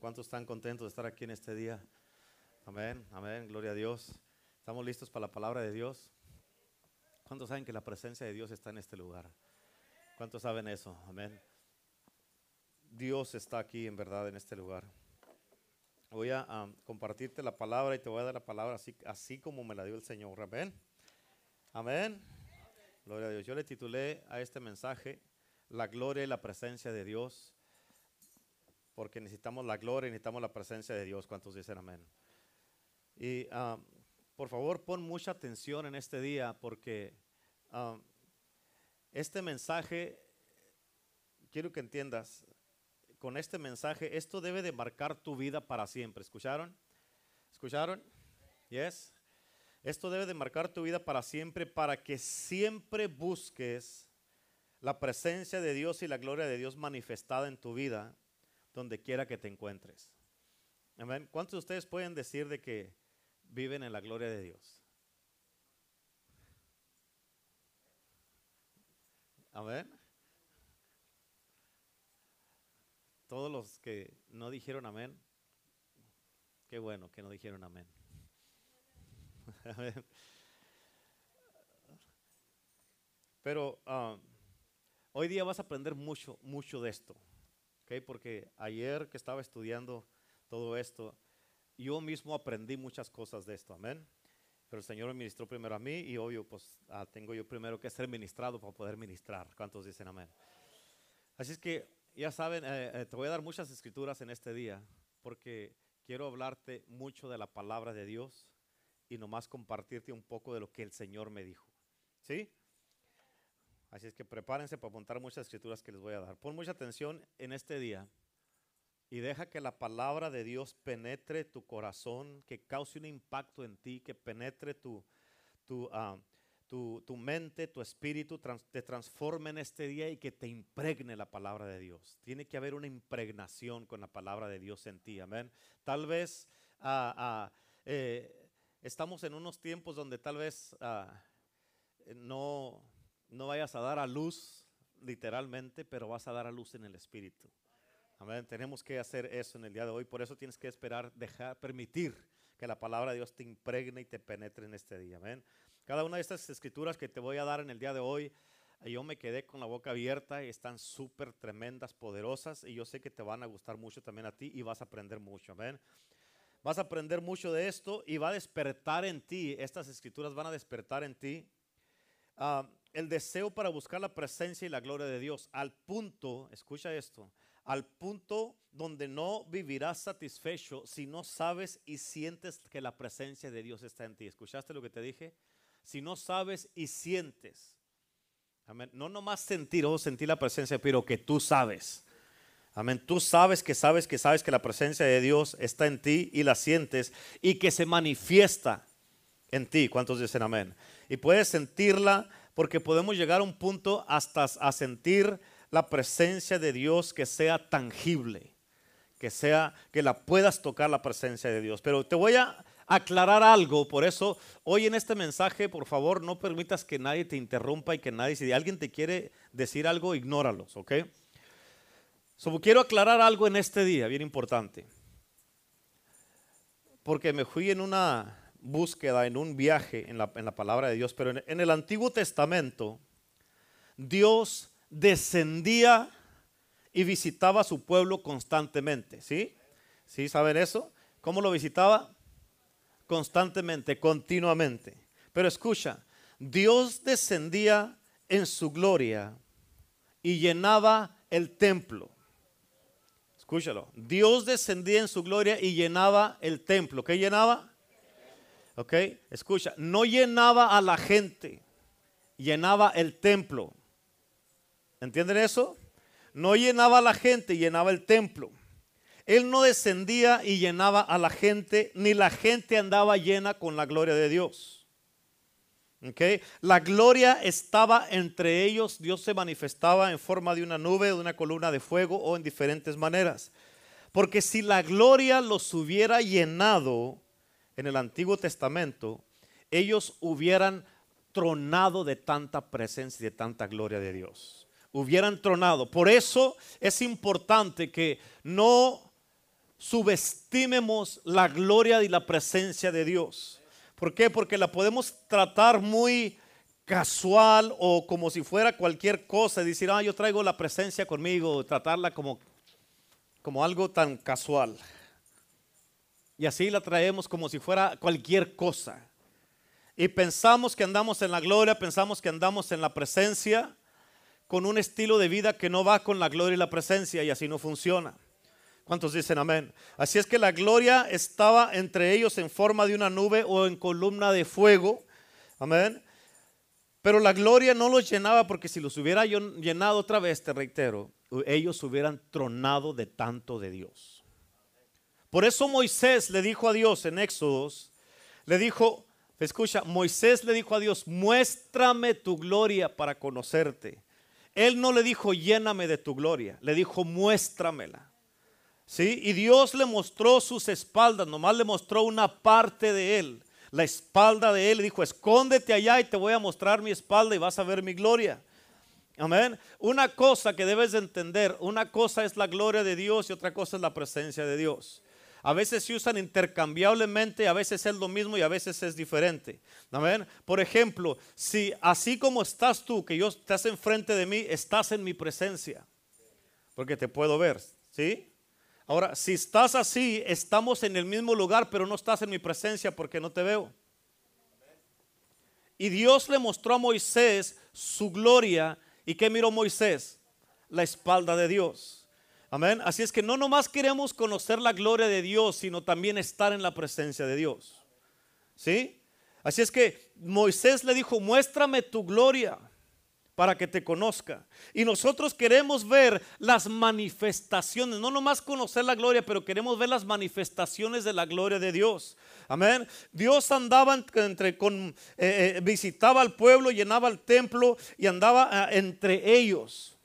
¿Cuántos están contentos de estar aquí en este día? Amén, amén, gloria a Dios. ¿Estamos listos para la palabra de Dios? ¿Cuántos saben que la presencia de Dios está en este lugar? ¿Cuántos saben eso? Amén. Dios está aquí en verdad en este lugar. Voy a compartirte la palabra y te voy a dar la palabra así, así como me la dio el Señor. Amén. Amén. Gloria a Dios. Yo le titulé a este mensaje La gloria y la presencia de Dios. Porque necesitamos la gloria necesitamos la presencia de Dios. ¿Cuántos dicen amén? Y um, por favor, pon mucha atención en este día porque um, este mensaje, quiero que entiendas, con este mensaje, esto debe de marcar tu vida para siempre. ¿Escucharon? ¿Escucharon? Yes. Esto debe de marcar tu vida para siempre para que siempre busques la presencia de Dios y la gloria de Dios manifestada en tu vida donde quiera que te encuentres. Amén. ¿Cuántos de ustedes pueden decir de que viven en la gloria de Dios? Amén. Todos los que no dijeron amén, qué bueno que no dijeron amén. Pero um, hoy día vas a aprender mucho, mucho de esto, ¿okay? porque ayer que estaba estudiando todo esto, yo mismo aprendí muchas cosas de esto, amén. Pero el Señor me ministró primero a mí y obvio, pues ah, tengo yo primero que ser ministrado para poder ministrar. ¿Cuántos dicen amén? Así es que ya saben, eh, eh, te voy a dar muchas escrituras en este día porque quiero hablarte mucho de la palabra de Dios y nomás compartirte un poco de lo que el Señor me dijo. ¿Sí? Así es que prepárense para apuntar muchas escrituras que les voy a dar. Pon mucha atención en este día y deja que la palabra de Dios penetre tu corazón, que cause un impacto en ti, que penetre tu, tu, ah, tu, mente, tu espíritu te transforme en este día y que te impregne la palabra de Dios. Tiene que haber una impregnación con la palabra de Dios en ti, amén. Tal vez ah, ah, eh, estamos en unos tiempos donde tal vez no, no vayas a dar a luz literalmente, pero vas a dar a luz en el espíritu. Amén. Tenemos que hacer eso en el día de hoy. Por eso tienes que esperar, dejar, permitir que la palabra de Dios te impregne y te penetre en este día. Amén. Cada una de estas escrituras que te voy a dar en el día de hoy, yo me quedé con la boca abierta y están súper tremendas, poderosas y yo sé que te van a gustar mucho también a ti y vas a aprender mucho. Amén. Vas a aprender mucho de esto y va a despertar en ti, estas escrituras van a despertar en ti ah, el deseo para buscar la presencia y la gloria de Dios al punto, escucha esto, al punto donde no vivirás satisfecho si no sabes y sientes que la presencia de Dios está en ti. ¿Escuchaste lo que te dije? si no sabes y sientes. Amén. No nomás sentir o oh, sentir la presencia, pero que tú sabes. Amén. Tú sabes que sabes que sabes que la presencia de Dios está en ti y la sientes y que se manifiesta en ti. ¿Cuántos dicen amén? Y puedes sentirla porque podemos llegar a un punto hasta a sentir la presencia de Dios que sea tangible, que sea que la puedas tocar la presencia de Dios. Pero te voy a aclarar algo. Por eso, hoy en este mensaje, por favor, no permitas que nadie te interrumpa y que nadie, si alguien te quiere decir algo, ignóralos, ¿ok? So, quiero aclarar algo en este día, bien importante. Porque me fui en una búsqueda, en un viaje en la, palabra de Dios, pero en, en el Antiguo Testamento, Dios descendía y visitaba a su pueblo constantemente, ¿sí? ¿Sí saben eso? ¿Cómo lo visitaba? constantemente, continuamente. Pero escucha, Dios descendía en su gloria y llenaba el templo. Escúchalo. Dios descendía en su gloria y llenaba el templo. ¿Qué llenaba? Ok, escucha. No llenaba a la gente, llenaba el templo. ¿Entienden eso? No llenaba a la gente, llenaba el templo. Él no descendía y llenaba a la gente, ni la gente andaba llena con la gloria de Dios. Okay. La gloria estaba entre ellos, Dios se manifestaba en forma de una nube, de una columna de fuego o en diferentes maneras. Porque si la gloria los hubiera llenado en el Antiguo Testamento, ellos hubieran tronado de tanta presencia y de tanta gloria de Dios. Hubieran tronado. Por eso es importante que no subestimemos la gloria y la presencia de Dios. ¿Por qué? Porque la podemos tratar muy casual o como si fuera cualquier cosa, decir, ah, yo traigo la presencia conmigo, tratarla como, como algo tan casual. Y así la traemos como si fuera cualquier cosa. Y pensamos que andamos en la gloria, pensamos que andamos en la presencia con un estilo de vida que no va con la gloria y la presencia y así no funciona. ¿Cuántos dicen amén? Así es que la gloria estaba entre ellos en forma de una nube o en columna de fuego. Amén. Pero la gloria no los llenaba porque si los hubiera llenado otra vez, te reitero, ellos hubieran tronado de tanto de Dios. Por eso Moisés le dijo a Dios en Éxodos, le dijo, escucha, Moisés le dijo a Dios, muéstrame tu gloria para conocerte. Él no le dijo, lléname de tu gloria, le dijo, muéstramela. ¿Sí? Y Dios le mostró sus espaldas, nomás le mostró una parte de él la espalda de él y dijo, escóndete allá y te voy a mostrar mi espalda y vas a ver mi gloria. Amén. Una cosa que debes de entender, una cosa es la gloria de Dios y otra cosa es la presencia de Dios. A veces se usan intercambiablemente, a veces es lo mismo y a veces es diferente. Amén. Por ejemplo, si así como estás tú, que yo estás enfrente de mí, estás en mi presencia, porque te puedo ver, ¿sí? Ahora, si estás así, estamos en el mismo lugar, pero no estás en mi presencia porque no te veo. Y Dios le mostró a Moisés su gloria. ¿Y qué miró Moisés? La espalda de Dios. Amén. Así es que no nomás queremos conocer la gloria de Dios, sino también estar en la presencia de Dios. ¿Sí? Así es que Moisés le dijo, muéstrame tu gloria para que te conozca. Y nosotros queremos ver las manifestaciones, no nomás conocer la gloria, pero queremos ver las manifestaciones de la gloria de Dios. Amén. Dios andaba entre eh, eh, visitaba al pueblo, llenaba el templo y andaba ah, entre ellos.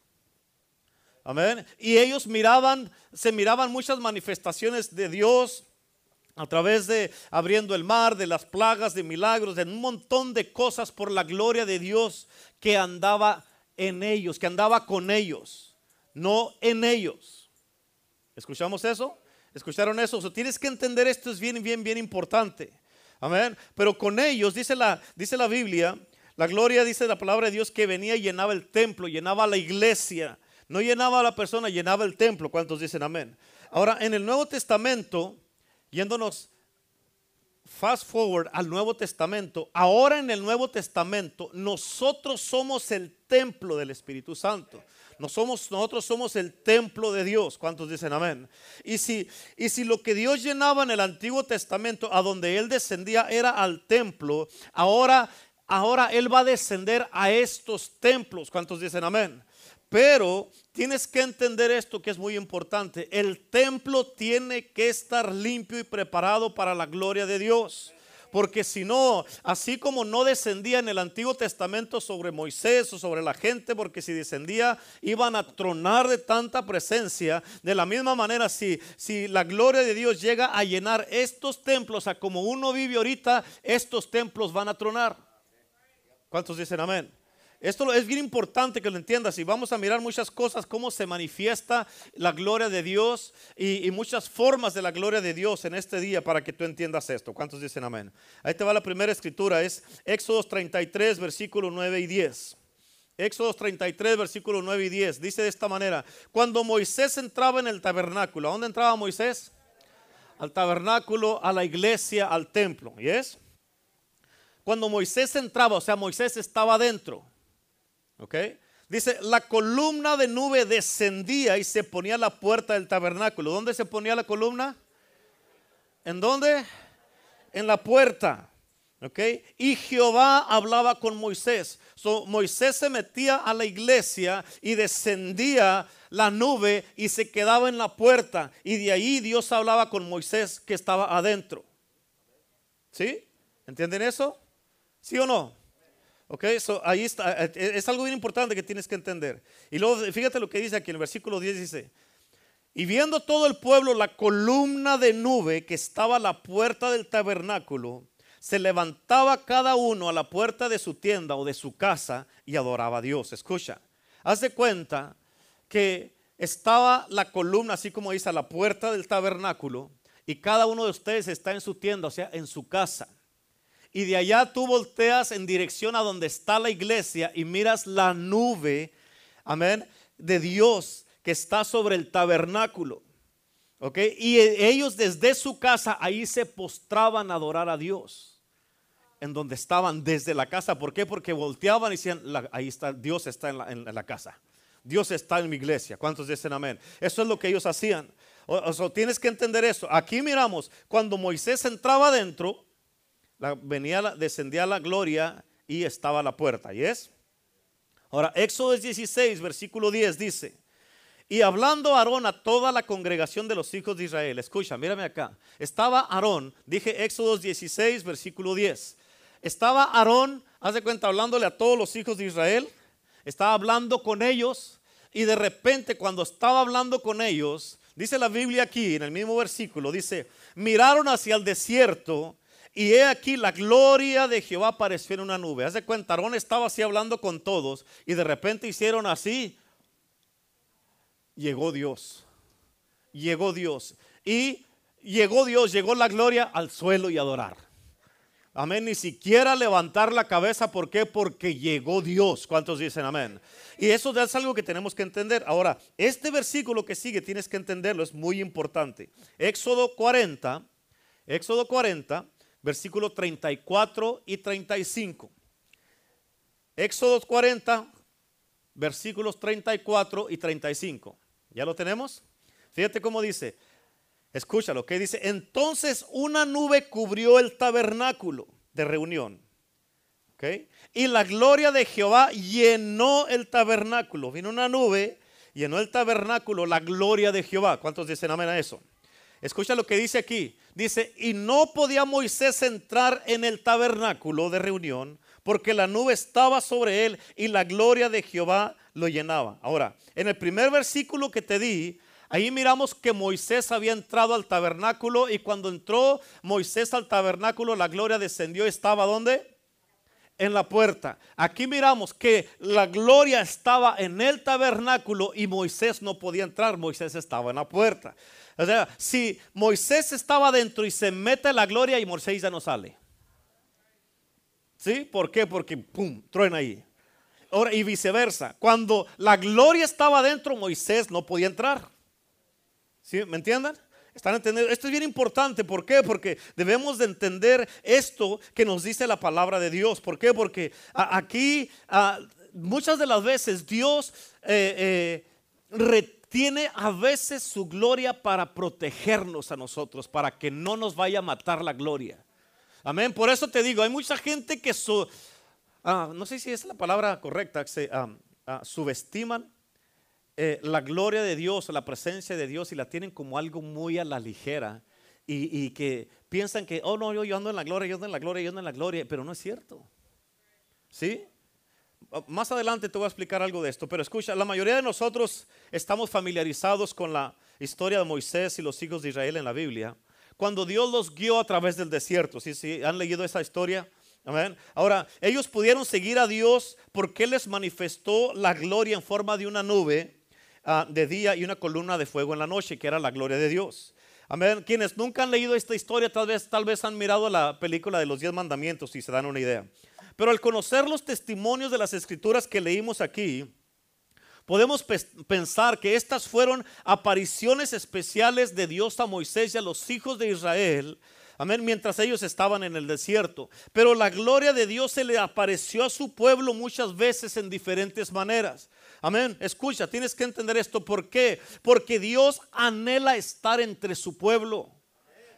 Amén. Y ellos miraban, se miraban muchas manifestaciones de Dios a través de abriendo el mar, de las plagas, de milagros, de un montón de cosas por la gloria de Dios que andaba en ellos, que andaba con ellos, no en ellos. ¿Escuchamos eso? ¿Escucharon eso? O tienes que entender esto, es bien, bien, bien importante. Amén. Pero con ellos, dice la, dice la Biblia, la gloria dice la palabra de Dios que venía y llenaba el templo, llenaba la iglesia. No llenaba a la persona, llenaba el templo. ¿Cuántos dicen amén? Ahora, en el Nuevo Testamento, yéndonos fast forward al Nuevo Testamento, ahora en el Nuevo Testamento nosotros somos el templo del Espíritu Santo. nosotros somos el templo de Dios. ¿Cuántos dicen amén? Y si, y si lo que Dios llenaba en el Antiguo Testamento, a donde Él descendía, era al templo, ahora, ahora Él va a descender a estos templos. ¿Cuántos dicen amén? Pero tienes que entender esto que es muy importante. El templo tiene que estar limpio y preparado para la gloria de Dios. Porque si no, así como no descendía en el Antiguo Testamento sobre Moisés o sobre la gente, porque si descendía iban a tronar de tanta presencia, de la misma manera si, si la gloria de Dios llega a llenar estos templos, a como uno vive ahorita, estos templos van a tronar. ¿Cuántos dicen amén? Esto es bien importante que lo entiendas y vamos a mirar muchas cosas, cómo se manifiesta la gloria de Dios y, muchas formas de la gloria de Dios en este día para que tú entiendas esto. ¿Cuántos dicen amén? Ahí te va la primera escritura, es Éxodo 33, versículo 9 y 10. Éxodo 33, versículo 9 y 10. Dice de esta manera, cuando Moisés entraba en el tabernáculo, ¿a dónde entraba Moisés? Al tabernáculo, a la iglesia, al templo. ¿Y es? Cuando Moisés entraba, o sea, Moisés estaba adentro. ¿Ok? Dice, la columna de nube descendía y se ponía a la puerta del tabernáculo. ¿Dónde se ponía la columna? ¿En dónde? En la puerta. ¿Ok? Y Jehová hablaba con Moisés. Moisés se metía a la iglesia y descendía la nube y se quedaba en la puerta. Y de ahí Dios hablaba con Moisés que estaba adentro. ¿Sí? ¿Entienden eso? ¿Sí o no? Ok, ahí está, eh, eh, es algo bien importante que tienes que entender. Y luego fíjate lo que dice aquí en el versículo 10 dice, y viendo todo el pueblo la columna de nube que estaba a la puerta del tabernáculo, se levantaba cada uno a la puerta de su tienda o de su casa y adoraba a Dios. Escucha, haz de cuenta que estaba la columna, así como dice, a la puerta del tabernáculo, y cada uno de ustedes está en su tienda, o sea, en su casa. Y de allá tú volteas en dirección a donde está la iglesia y miras la nube, amén, de Dios que está sobre el tabernáculo. ¿Ok? Y ellos desde su casa ahí se postraban a adorar a Dios. En donde estaban desde la casa. ¿Por qué? Porque volteaban y decían, ahí está, Dios está en la, casa. Dios está en mi iglesia. ¿Cuántos dicen amén? Eso es lo que ellos hacían. O, sea, tienes que entender eso. Aquí miramos, cuando Moisés entraba adentro, venía, descendía la gloria y estaba la puerta. ¿Y es? Ahora, Éxodo 16, versículo 10 dice, y hablando Aarón a toda la congregación de los hijos de Israel, escucha, mírame acá, estaba Aarón, dije Éxodo 16, versículo 10, estaba Aarón, haz de cuenta, hablándole a todos los hijos de Israel, estaba hablando con ellos y de repente cuando estaba hablando con ellos, dice la Biblia aquí, en el mismo versículo, dice, miraron hacia el desierto y he aquí la gloria de Jehová apareció en una nube. Haz de cuenta, Aarón estaba así hablando con todos y de repente hicieron así. Llegó Dios. Llegó Dios. Y llegó Dios, llegó la gloria al suelo y adorar. Amén. Ni siquiera levantar la cabeza. ¿Por qué? Porque llegó Dios. ¿Cuántos dicen amén? Y eso es algo que tenemos que entender. Ahora, este versículo que sigue tienes que entenderlo. Es muy importante. Éxodo 40. Éxodo 40 versículos 34 y 35. Éxodo 40, versículos 34 y 35. ¿Ya lo tenemos? Fíjate cómo dice. Escúchalo, que dice, entonces una nube cubrió el tabernáculo de reunión. ¿Okay? Y la gloria de Jehová llenó el tabernáculo. Vino una nube, llenó el tabernáculo, la gloria de Jehová. ¿Cuántos dicen amén a eso? Escucha lo que dice aquí. Dice, y no podía Moisés entrar en el tabernáculo de reunión porque la nube estaba sobre él y la gloria de Jehová lo llenaba. Ahora, en el primer versículo que te di, ahí miramos que Moisés había entrado al tabernáculo y cuando entró Moisés al tabernáculo, la gloria descendió y estaba ¿dónde? En la puerta. Aquí miramos que la gloria estaba en el tabernáculo y Moisés no podía entrar, Moisés estaba en la puerta. O sea, si Moisés estaba dentro y se mete la gloria y Moisés ya no sale. ¿Sí? ¿Por qué? Porque, ¡pum!, truena ahí. Ahora, y viceversa. Cuando la gloria estaba dentro, Moisés no podía entrar. ¿Sí? ¿Me entienden? ¿Están entendiendo? Esto es bien importante. ¿Por qué? Porque debemos de entender esto que nos dice la palabra de Dios. ¿Por qué? Porque aquí muchas de las veces Dios eh, eh, tiene a veces su gloria para protegernos a nosotros, para que no nos vaya a matar la gloria. Amén. Por eso te digo, hay mucha gente que ah, no sé si es la palabra correcta, ah, ah, subestiman eh, la gloria de Dios, la presencia de Dios y la tienen como algo muy a la ligera y, y que piensan que, oh no, yo, yo ando en la gloria, yo ando en la gloria, yo ando en la gloria, pero no es cierto. ¿Sí? Más adelante te voy a explicar algo de esto, pero escucha, la mayoría de nosotros estamos familiarizados con la historia de Moisés y los hijos de Israel en la Biblia. Cuando Dios los guió a través del desierto, ¿sí, sí? ¿Han leído esa historia? Amén. Ahora, ellos pudieron seguir a Dios porque les manifestó la gloria en forma de una nube ah, de día y una columna de fuego en la noche, que era la gloria de Dios. Amén. Quienes nunca han leído esta historia, tal vez, tal vez han mirado la película de los diez mandamientos y se dan una idea. Pero al conocer los testimonios de las escrituras que leímos aquí, podemos pensar que estas fueron apariciones especiales de Dios a Moisés y a los hijos de Israel. Amén, mientras ellos estaban en el desierto. Pero la gloria de Dios se le apareció a su pueblo muchas veces en diferentes maneras. Amén. Escucha, tienes que entender esto. ¿Por qué? Porque Dios anhela estar entre su pueblo.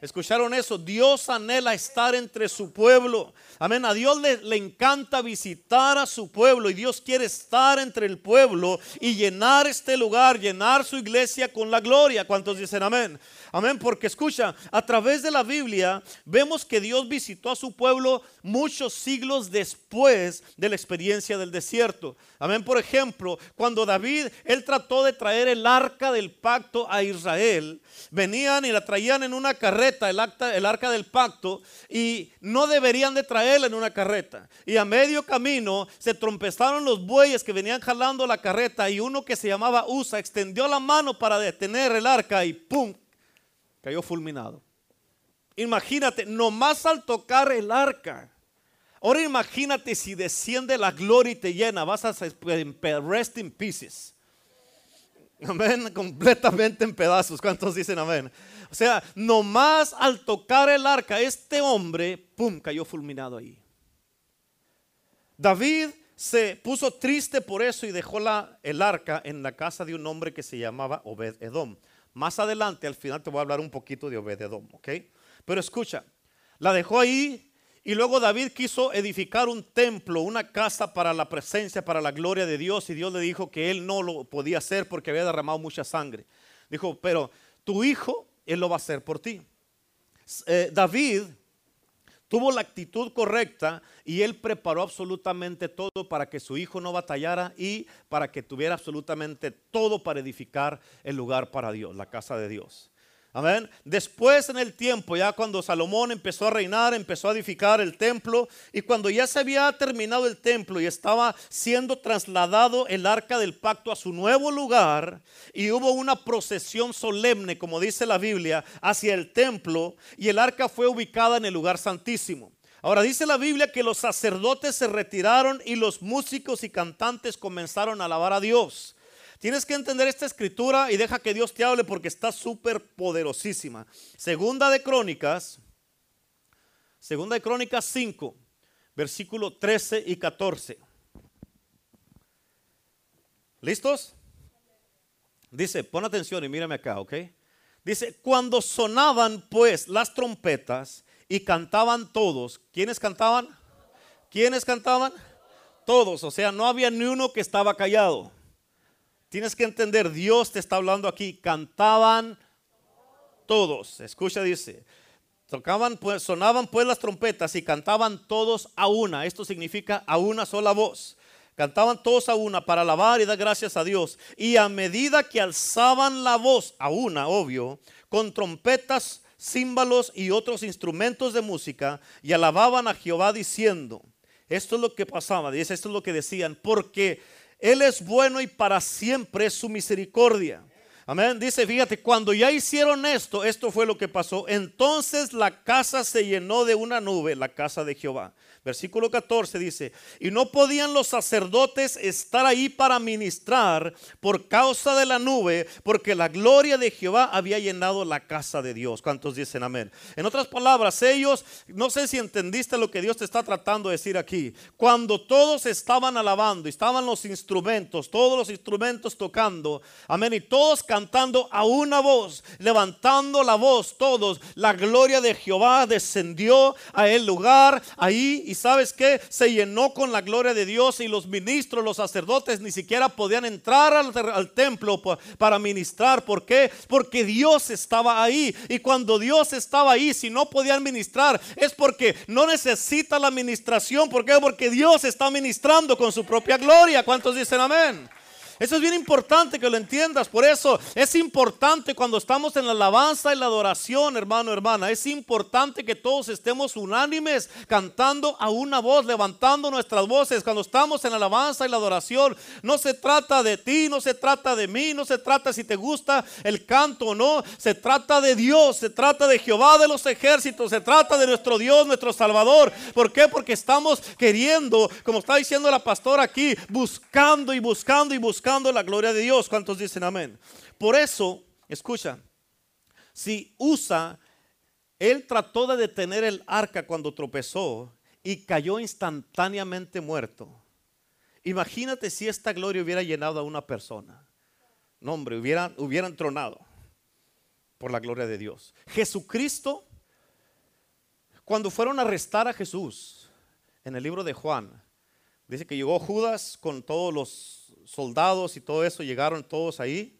¿Escucharon eso? Dios anhela estar entre su pueblo. Amén. A Dios le, le, encanta visitar a su pueblo y Dios quiere estar entre el pueblo y llenar este lugar, llenar su iglesia con la gloria. ¿Cuántos dicen amén? Amén. Porque escucha, a través de la Biblia vemos que Dios visitó a su pueblo muchos siglos después de la experiencia del desierto. Amén. Por ejemplo, cuando David, él trató de traer el arca del pacto a Israel, venían y la traían en una carreta el, acta, el arca del pacto, y no deberían de traerla en una carreta. Y a medio camino se trompezaron los bueyes que venían jalando la carreta y uno que se llamaba Usa extendió la mano para detener el arca y ¡pum! Cayó fulminado. Imagínate, nomás al tocar el arca. Ahora imagínate si desciende la gloria y te llena, vas a rest in pieces. Amén, completamente en pedazos. ¿Cuántos dicen amén? O sea, nomás al tocar el arca, este hombre, pum, cayó fulminado ahí. David se puso triste por eso y dejó la, el arca en la casa de un hombre que se llamaba Obed Edom. Más adelante, al final, te voy a hablar un poquito de Obed Edom, ¿ok? Pero escucha, la dejó ahí y luego David quiso edificar un templo, una casa para la presencia, para la gloria de Dios. Y Dios le dijo que él no lo podía hacer porque había derramado mucha sangre. Dijo, pero tu hijo, él lo va a hacer por ti. Eh, David tuvo la actitud correcta y él preparó absolutamente todo para que su hijo no batallara y para que tuviera absolutamente todo para edificar el lugar para Dios, la casa de Dios. Amén. Después en el tiempo, ya cuando Salomón empezó a reinar, empezó a edificar el templo y cuando ya se había terminado el templo y estaba siendo trasladado el arca del pacto a su nuevo lugar y hubo una procesión solemne, como dice la Biblia, hacia el templo y el arca fue ubicada en el lugar santísimo. Ahora dice la Biblia que los sacerdotes se retiraron y los músicos y cantantes comenzaron a alabar a Dios. Tienes que entender esta escritura y deja que Dios te hable porque está súper poderosísima. Segunda de Crónicas, Segunda de Crónicas 5, versículo 13 y 14. ¿Listos? Dice, pon atención y mírame acá, ¿ok? Dice, cuando sonaban pues las trompetas y cantaban todos, ¿quiénes cantaban? ¿Quiénes cantaban? Todos, o sea, no había ni uno que estaba callado. Tienes que entender, Dios te está hablando aquí. Cantaban todos. Escucha, dice. Tocaban, pues, sonaban pues las trompetas y cantaban todos a una. Esto significa a una sola voz. Cantaban todos a una para alabar y dar gracias a Dios. Y a medida que alzaban la voz a una, obvio, con trompetas, címbalos y otros instrumentos de música, y alababan a Jehová diciendo, esto es lo que pasaba, dice, esto es lo que decían, porque él es bueno y para siempre es su misericordia. Amén. Dice, fíjate, cuando ya hicieron esto, esto fue lo que pasó. Entonces la casa se llenó de una nube, la casa de Jehová. Versículo 14 dice, y no podían los sacerdotes estar ahí para ministrar por causa de la nube, porque la gloria de Jehová había llenado la casa de Dios. ¿Cuántos dicen amén? En otras palabras, ellos, no sé si entendiste lo que Dios te está tratando de decir aquí. Cuando todos estaban alabando, estaban los instrumentos, todos los instrumentos tocando, amén, y todos cantando a una voz, levantando la voz, todos, la gloria de Jehová descendió a el lugar ahí y sabes que se llenó con la gloria de Dios y los ministros, los sacerdotes ni siquiera podían entrar al, templo para ministrar. ¿Por qué? Porque Dios estaba ahí. Y cuando Dios estaba ahí, si no podían ministrar, es porque no necesita la ministración. ¿Por qué? Porque Dios está ministrando con su propia gloria. ¿Cuántos dicen amén? Eso es bien importante que lo entiendas. Por eso es importante cuando estamos en la alabanza y la adoración, hermano, hermana. Es importante que todos estemos unánimes, cantando a una voz, levantando nuestras voces. Cuando estamos en la alabanza y la adoración, no se trata de ti, no se trata de mí, no se trata si te gusta el canto o no. Se trata de Dios, se trata de Jehová de los ejércitos, se trata de nuestro Dios, nuestro Salvador. ¿Por qué? Porque estamos queriendo, como está diciendo la pastora aquí, buscando y buscando y buscando la gloria de Dios. ¿Cuántos dicen amén? Por eso, escucha, si Usa, él trató de detener el arca cuando tropezó y cayó instantáneamente muerto. Imagínate si esta gloria hubiera llenado a una persona. No, hombre, hubiera, hubieran tronado por la gloria de Dios. Jesucristo, cuando fueron a arrestar a Jesús en el libro de Juan, dice que llegó Judas con todos los soldados y todo eso, llegaron todos ahí.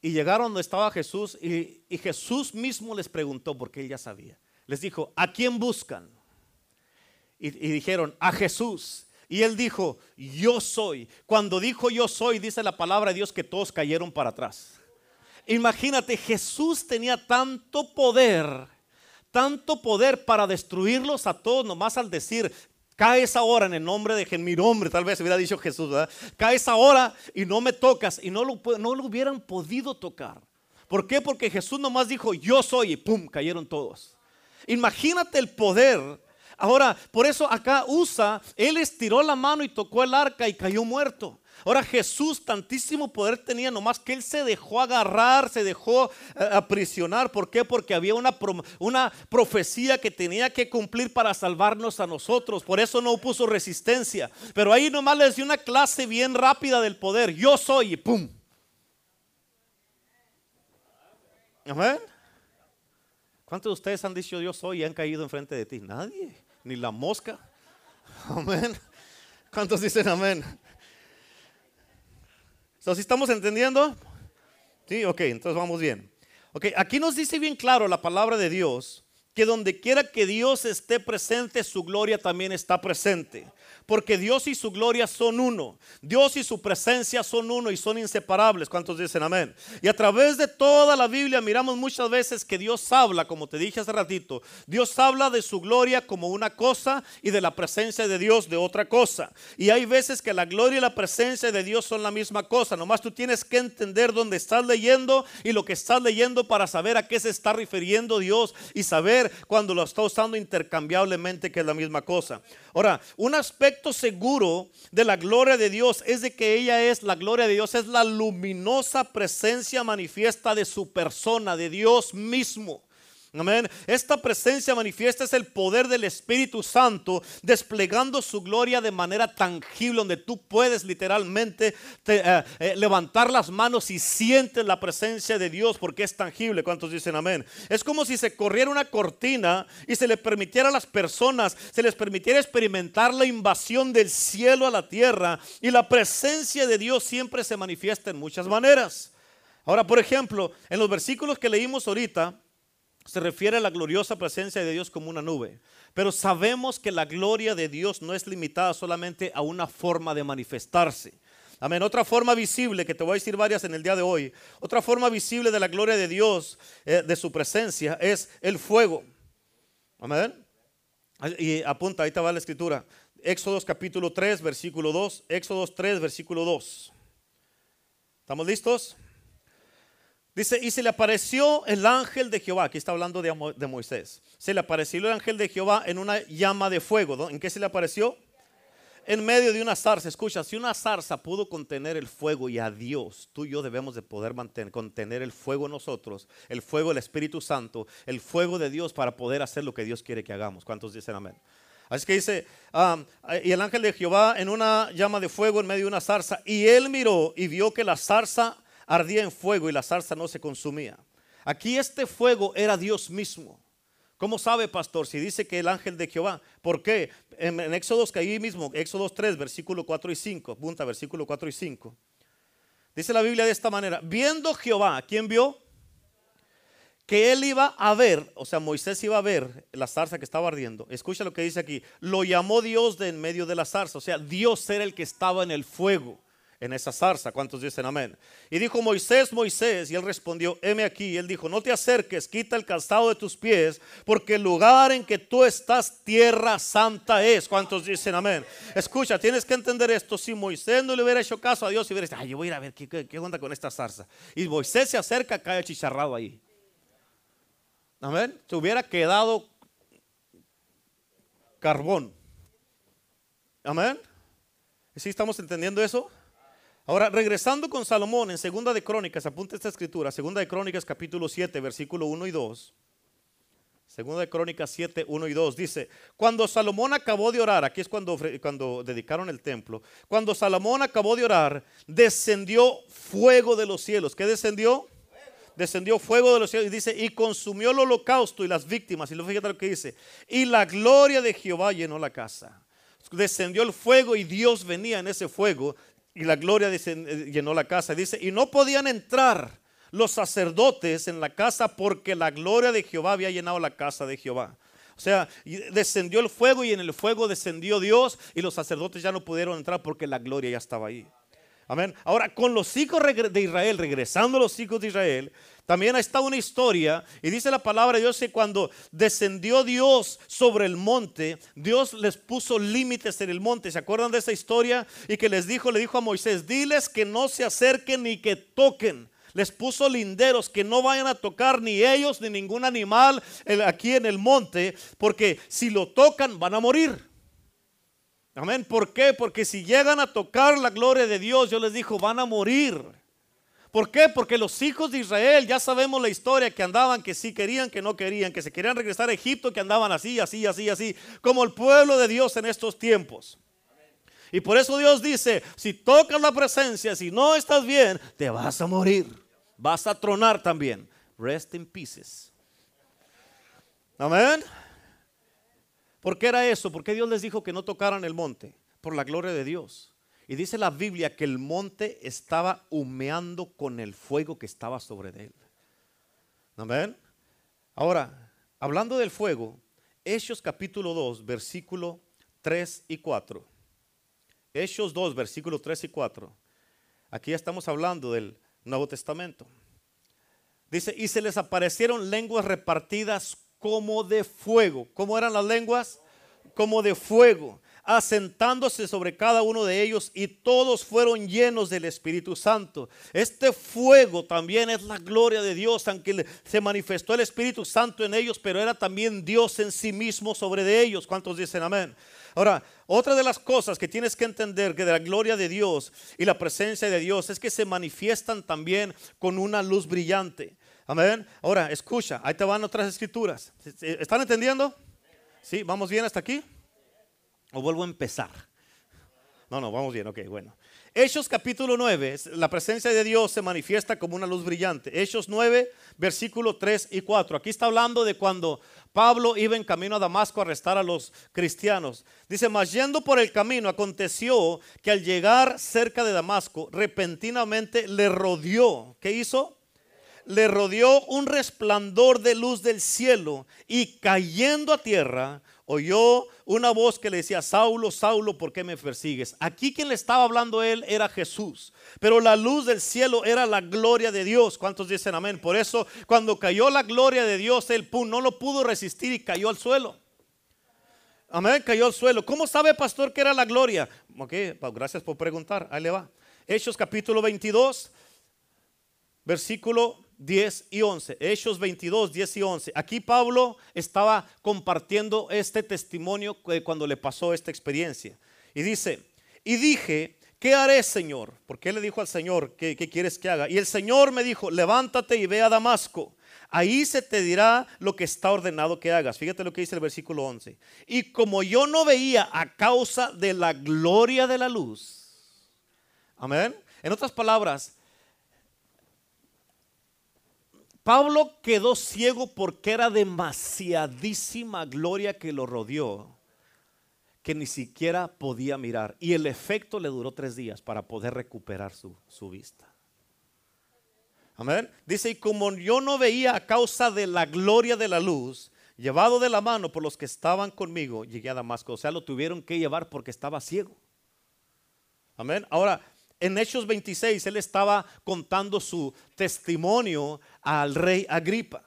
Y llegaron donde estaba Jesús y, Jesús mismo les preguntó, porque él ya sabía. Les dijo, ¿a quién buscan? Y, y dijeron, a Jesús. Y él dijo, yo soy. Cuando dijo yo soy, dice la palabra de Dios que todos cayeron para atrás. Imagínate, Jesús tenía tanto poder tanto poder para destruirlos a todos, nomás al decir, caes ahora en el nombre de mi nombre, tal vez hubiera dicho Jesús, ¿verdad? Caes ahora y no me tocas y no lo, no lo hubieran podido tocar. ¿Por qué? Porque Jesús nomás dijo, yo soy y pum, cayeron todos. Imagínate el poder. Ahora, por eso acá usa, él estiró la mano y tocó el arca y cayó muerto. Ahora Jesús tantísimo poder tenía, nomás que él se dejó agarrar, se dejó eh, aprisionar. ¿Por qué? Porque había una, una profecía que tenía que cumplir para salvarnos a nosotros. Por eso no puso resistencia. Pero ahí nomás le dio una clase bien rápida del poder. Yo soy y pum. Amén. ¿Cuántos de ustedes han dicho yo soy y han caído enfrente de ti? Nadie, ni la mosca. Amén. ¿Cuántos dicen amén? ¿Si estamos entendiendo? Sí, ok, entonces vamos bien. Ok, aquí nos dice bien claro la palabra de Dios que donde quiera que Dios esté presente, su gloria también está presente porque Dios y su gloria son uno. Dios y su presencia son uno y son inseparables. ¿Cuántos dicen amén? Y a través de toda la Biblia miramos muchas veces que Dios habla, como te dije hace ratito, Dios habla de su gloria como una cosa y de la presencia de Dios de otra cosa. Y hay veces que la gloria y la presencia de Dios son la misma cosa. Nomás tú tienes que entender dónde estás leyendo y lo que estás leyendo para saber a qué se está refiriendo Dios y saber cuando lo está usando intercambiablemente que es la misma cosa. Ahora, un aspecto seguro de la gloria de Dios es de que ella es, la gloria de Dios es la luminosa presencia manifiesta de su persona, de Dios mismo. Amén. Esta presencia manifiesta es el poder del Espíritu Santo desplegando su gloria de manera tangible, donde tú puedes literalmente eh, eh, levantar las manos y sientes la presencia de Dios porque es tangible. ¿Cuántos dicen amén? Es como si se corriera una cortina y se le permitiera a las personas, se les permitiera experimentar la invasión del cielo a la tierra y la presencia de Dios siempre se manifiesta en muchas maneras. Ahora, por ejemplo, en los versículos que leímos ahorita, se refiere a la gloriosa presencia de Dios como una nube. Pero sabemos que la gloria de Dios no es limitada solamente a una forma de manifestarse. Amén. Otra forma visible, que te voy a decir varias en el día de hoy, otra forma visible de la gloria de Dios, eh, de su presencia, es el fuego. Amén. Y apunta, ahí te va la escritura. Éxodos capítulo 3, versículo 2. Éxodos 3, versículo 2. ¿Estamos listos? Dice, y se le apareció el ángel de Jehová, aquí está hablando de, de, Moisés, se le apareció el ángel de Jehová en una llama de fuego. ¿En qué se le apareció? En medio de una zarza. Escucha, si una zarza pudo contener el fuego y a Dios, tú y yo debemos de poder mantener, contener el fuego nosotros, el fuego del Espíritu Santo, el fuego de Dios para poder hacer lo que Dios quiere que hagamos. ¿Cuántos dicen amén? Así que dice, um, y el ángel de Jehová en una llama de fuego en medio de una zarza, y él miró y vio que la zarza ardía en fuego y la zarza no se consumía. Aquí este fuego era Dios mismo. ¿Cómo sabe, pastor? Si dice que el ángel de Jehová. ¿Por qué? En, en Éxodos que ahí mismo, Éxodos 3, versículo 4 y 5. Punta, versículo 4 y 5. Dice la Biblia de esta manera. Viendo Jehová, ¿quién vio? Que él iba a ver, o sea, Moisés iba a ver la zarza que estaba ardiendo. Escucha lo que dice aquí. Lo llamó Dios de en medio de la zarza. O sea, Dios era el que estaba en el fuego en esa zarza. ¿Cuántos dicen amén? Y dijo Moisés, Moisés, y él respondió, heme aquí. Y él dijo, no te acerques, quita el calzado de tus pies, porque el lugar en que tú estás, tierra santa es. ¿Cuántos dicen amén? Escucha, tienes que entender esto. Si Moisés no le hubiera hecho caso a Dios, y hubiera dicho, ay, yo voy a ir a ver qué, onda con esta zarza. Y Moisés se acerca, cae chicharrado ahí. Amén. Se hubiera quedado carbón. Amén. ¿Sí estamos entendiendo eso? Ahora, regresando con Salomón en Segunda de Crónicas, apunta esta escritura, Segunda de Crónicas capítulo 7, versículo 1 y 2. Segunda de Crónicas 7, 1 y 2 dice, cuando Salomón acabó de orar, aquí es cuando, cuando dedicaron el templo, cuando Salomón acabó de orar, descendió fuego de los cielos. ¿Qué descendió? Descendió fuego de los cielos y dice, y consumió el holocausto y las víctimas. Y lo fíjate lo que dice, y la gloria de Jehová llenó la casa descendió el fuego y Dios venía en ese fuego y la gloria llenó la casa. Dice, y no podían entrar los sacerdotes en la casa porque la gloria de Jehová había llenado la casa de Jehová. O sea, descendió el fuego y en el fuego descendió Dios y los sacerdotes ya no pudieron entrar porque la gloria ya estaba ahí. Amén. Ahora, con los hijos de Israel, regresando los hijos de Israel, también está una historia y dice la palabra de Dios que cuando descendió Dios sobre el monte, Dios les puso límites en el monte. ¿Se acuerdan de esa historia? Y que les dijo, le dijo a Moisés, diles que no se acerquen ni que toquen. Les puso linderos que no vayan a tocar ni ellos ni ningún animal aquí en el monte, porque si lo tocan van a morir. Amén. ¿Por qué? Porque si llegan a tocar la gloria de Dios, yo les dijo, van a morir. ¿Por qué? Porque los hijos de Israel, ya sabemos la historia, que andaban, que sí querían, que no querían, que se querían regresar a Egipto, que andaban así, así, así, así, como el pueblo de Dios en estos tiempos. Y por eso Dios dice, si tocas la presencia, si no estás bien, te vas a morir. Vas a tronar también. Rest in pieces. Amén. ¿Por qué era eso? ¿Por qué Dios les dijo que no tocaran el monte? Por la gloria de Dios. Y dice la Biblia que el monte estaba humeando con el fuego que estaba sobre él. Amén. Ahora, hablando del fuego, Hechos capítulo 2, versículo 3 y 4. Hechos 2, versículo 3 y 4. Aquí ya estamos hablando del Nuevo Testamento. Dice, y se les aparecieron lenguas repartidas como de fuego. ¿Cómo eran las lenguas? Como de fuego asentándose sobre cada uno de ellos y todos fueron llenos del Espíritu Santo. Este fuego también es la gloria de Dios, aunque se manifestó el Espíritu Santo en ellos, pero era también Dios en sí mismo sobre de ellos. ¿Cuántos dicen amén? Ahora, otra de las cosas que tienes que entender que de la gloria de Dios y la presencia de Dios es que se manifiestan también con una luz brillante. Amén. Ahora, escucha, ahí te van otras escrituras. ¿Están entendiendo? Sí, vamos bien hasta aquí. ¿O vuelvo a empezar? No, no, vamos bien, ok, bueno. Hechos capítulo 9, la presencia de Dios se manifiesta como una luz brillante. Hechos 9, versículo 3 y 4. Aquí está hablando de cuando Pablo iba en camino a Damasco a arrestar a los cristianos. Dice, mas yendo por el camino, aconteció que al llegar cerca de Damasco, repentinamente le rodeó. ¿Qué hizo? Le rodeó un resplandor de luz del cielo y cayendo a tierra, oyó una voz que le decía, Saulo, Saulo, ¿por qué me persigues? Aquí quien le estaba hablando él era Jesús, pero la luz del cielo era la gloria de Dios. ¿Cuántos dicen amén? Por eso cuando cayó la gloria de Dios, él no lo pudo resistir y cayó al suelo. Amén, cayó al suelo. ¿Cómo sabe, pastor, que era la gloria? Ok, gracias por preguntar. Ahí le va. Hechos capítulo 22, versículo 10 y 11. Hechos 22, 10 y 11. Aquí Pablo estaba compartiendo este testimonio cuando le pasó esta experiencia. Y dice, y dije, ¿qué haré, Señor? Porque él le dijo al Señor, ¿qué, ¿qué, quieres que haga? Y el Señor me dijo, levántate y ve a Damasco. Ahí se te dirá lo que está ordenado que hagas. Fíjate lo que dice el versículo 11. Y como yo no veía a causa de la gloria de la luz. Amén. En otras palabras, Pablo quedó ciego porque era demasiadísima gloria que lo rodeó, que ni siquiera podía mirar. Y el efecto le duró tres días para poder recuperar su, vista. Amén. Dice, y como yo no veía a causa de la gloria de la luz, llevado de la mano por los que estaban conmigo, llegué a Damasco. O sea, lo tuvieron que llevar porque estaba ciego. Amén. Ahora, en Hechos 26 él estaba contando su testimonio al rey Agripa.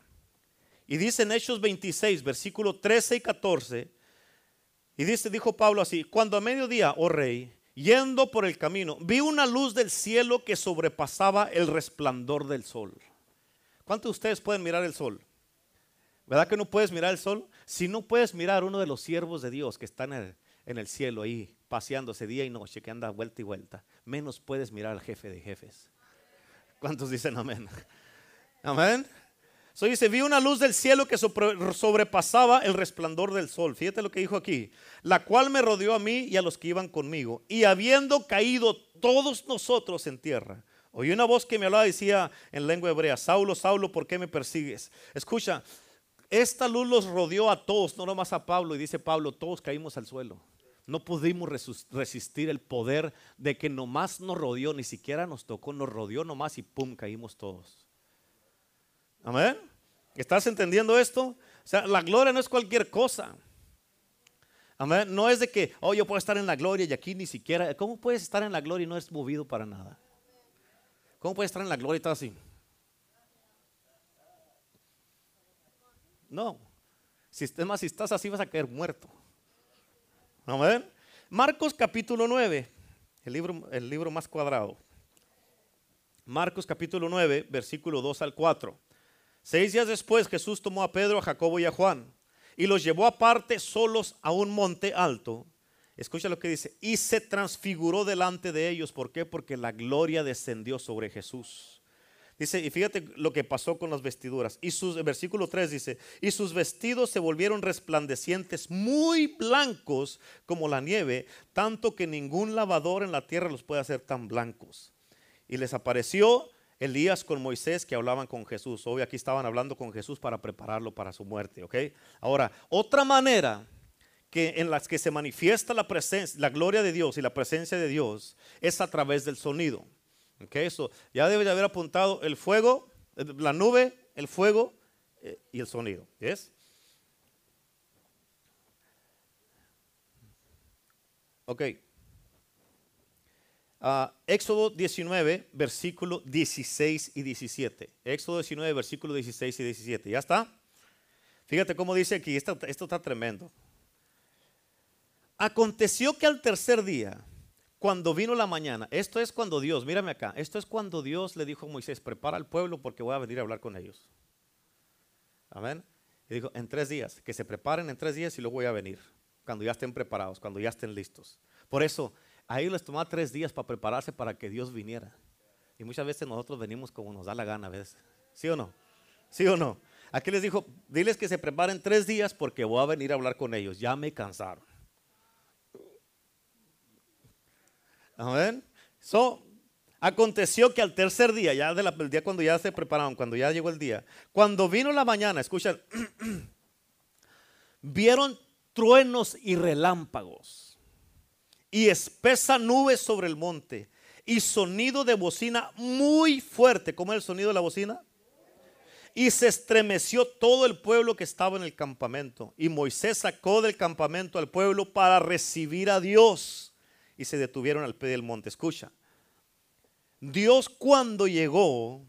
Y dice en Hechos 26, versículo 13 y 14, y dice, dijo Pablo así, cuando a mediodía, oh rey, yendo por el camino, vi una luz del cielo que sobrepasaba el resplandor del sol. ¿Cuántos de ustedes pueden mirar el sol? ¿Verdad que no puedes mirar el sol? Si no puedes mirar uno de los siervos de Dios que están en el, en el cielo ahí, paseándose día y noche, que anda vuelta y vuelta, menos puedes mirar al jefe de jefes. ¿Cuántos dicen amén? Amén. So dice, vi una luz del cielo que sobrepasaba el resplandor del sol. Fíjate lo que dijo aquí. La cual me rodeó a mí y a los que iban conmigo. Y habiendo caído todos nosotros en tierra, oí una voz que me hablaba decía en lengua hebrea, Saulo, Saulo, ¿por qué me persigues? Escucha, esta luz los rodeó a todos, no nomás a Pablo. Y dice Pablo, todos caímos al suelo no pudimos resistir el poder de que nomás nos rodeó, ni siquiera nos tocó, nos rodeó nomás y pum, caímos todos. Amén. ¿Estás entendiendo esto? O sea, la gloria no es cualquier cosa. Amén. No es de que, oh, yo puedo estar en la gloria y aquí ni siquiera. ¿Cómo puedes estar en la gloria y no es movido para nada? ¿Cómo puedes estar en la gloria y estar así? No. Si, más, si estás así vas a caer muerto. Amén. Marcos capítulo 9, el libro, el libro más cuadrado. Marcos capítulo 9, versículo 2 al 4. Seis días después Jesús tomó a Pedro, a Jacobo y a Juan y los llevó aparte solos a un monte alto. Escucha lo que dice, y se transfiguró delante de ellos. ¿Por qué? Porque la gloria descendió sobre Jesús. Dice, y fíjate lo que pasó con las vestiduras. Y sus, versículo 3 dice, y sus vestidos se volvieron resplandecientes, muy blancos como la nieve, tanto que ningún lavador en la tierra los puede hacer tan blancos. Y les apareció Elías con Moisés que hablaban con Jesús. Hoy aquí estaban hablando con Jesús para prepararlo para su muerte. Ahora, otra manera que en las que se manifiesta la presencia, la gloria de Dios y la presencia de Dios es a través del sonido. Eso ya debe de haber apuntado el fuego, la nube, el fuego eh, y el sonido. ¿Es? Ok. Ah, Éxodo 19, versículo 16 y 17. Éxodo 19, versículo 16 y 17. ¿Ya está? Fíjate cómo dice aquí, esto, esto está tremendo. Aconteció que al tercer día, cuando vino la mañana, esto es cuando Dios, mírame acá, esto es cuando Dios le dijo a Moisés, prepara al pueblo porque voy a venir a hablar con ellos. Amén. Y dijo, en tres días, que se preparen en tres días y luego voy a venir, cuando ya estén preparados, cuando ya estén listos. Por eso, a ellos les tomaba tres días para prepararse para que Dios viniera. Y muchas veces nosotros venimos como nos da la gana, ¿ves? ¿Sí o no? ¿Sí o no? Aquí les dijo, diles que se preparen tres días porque voy a venir a hablar con ellos. Ya me cansaron. Amén. So, aconteció que al tercer día, ya del día cuando ya se prepararon, cuando ya llegó el día, cuando vino la mañana, escuchan, vieron truenos y relámpagos y espesa nube sobre el monte y sonido de bocina muy fuerte. ¿Cómo es el sonido de la bocina? Y se estremeció todo el pueblo que estaba en el campamento. Y Moisés sacó del campamento al pueblo para recibir a Dios. Y se detuvieron al pie del monte. Escucha. Dios cuando llegó,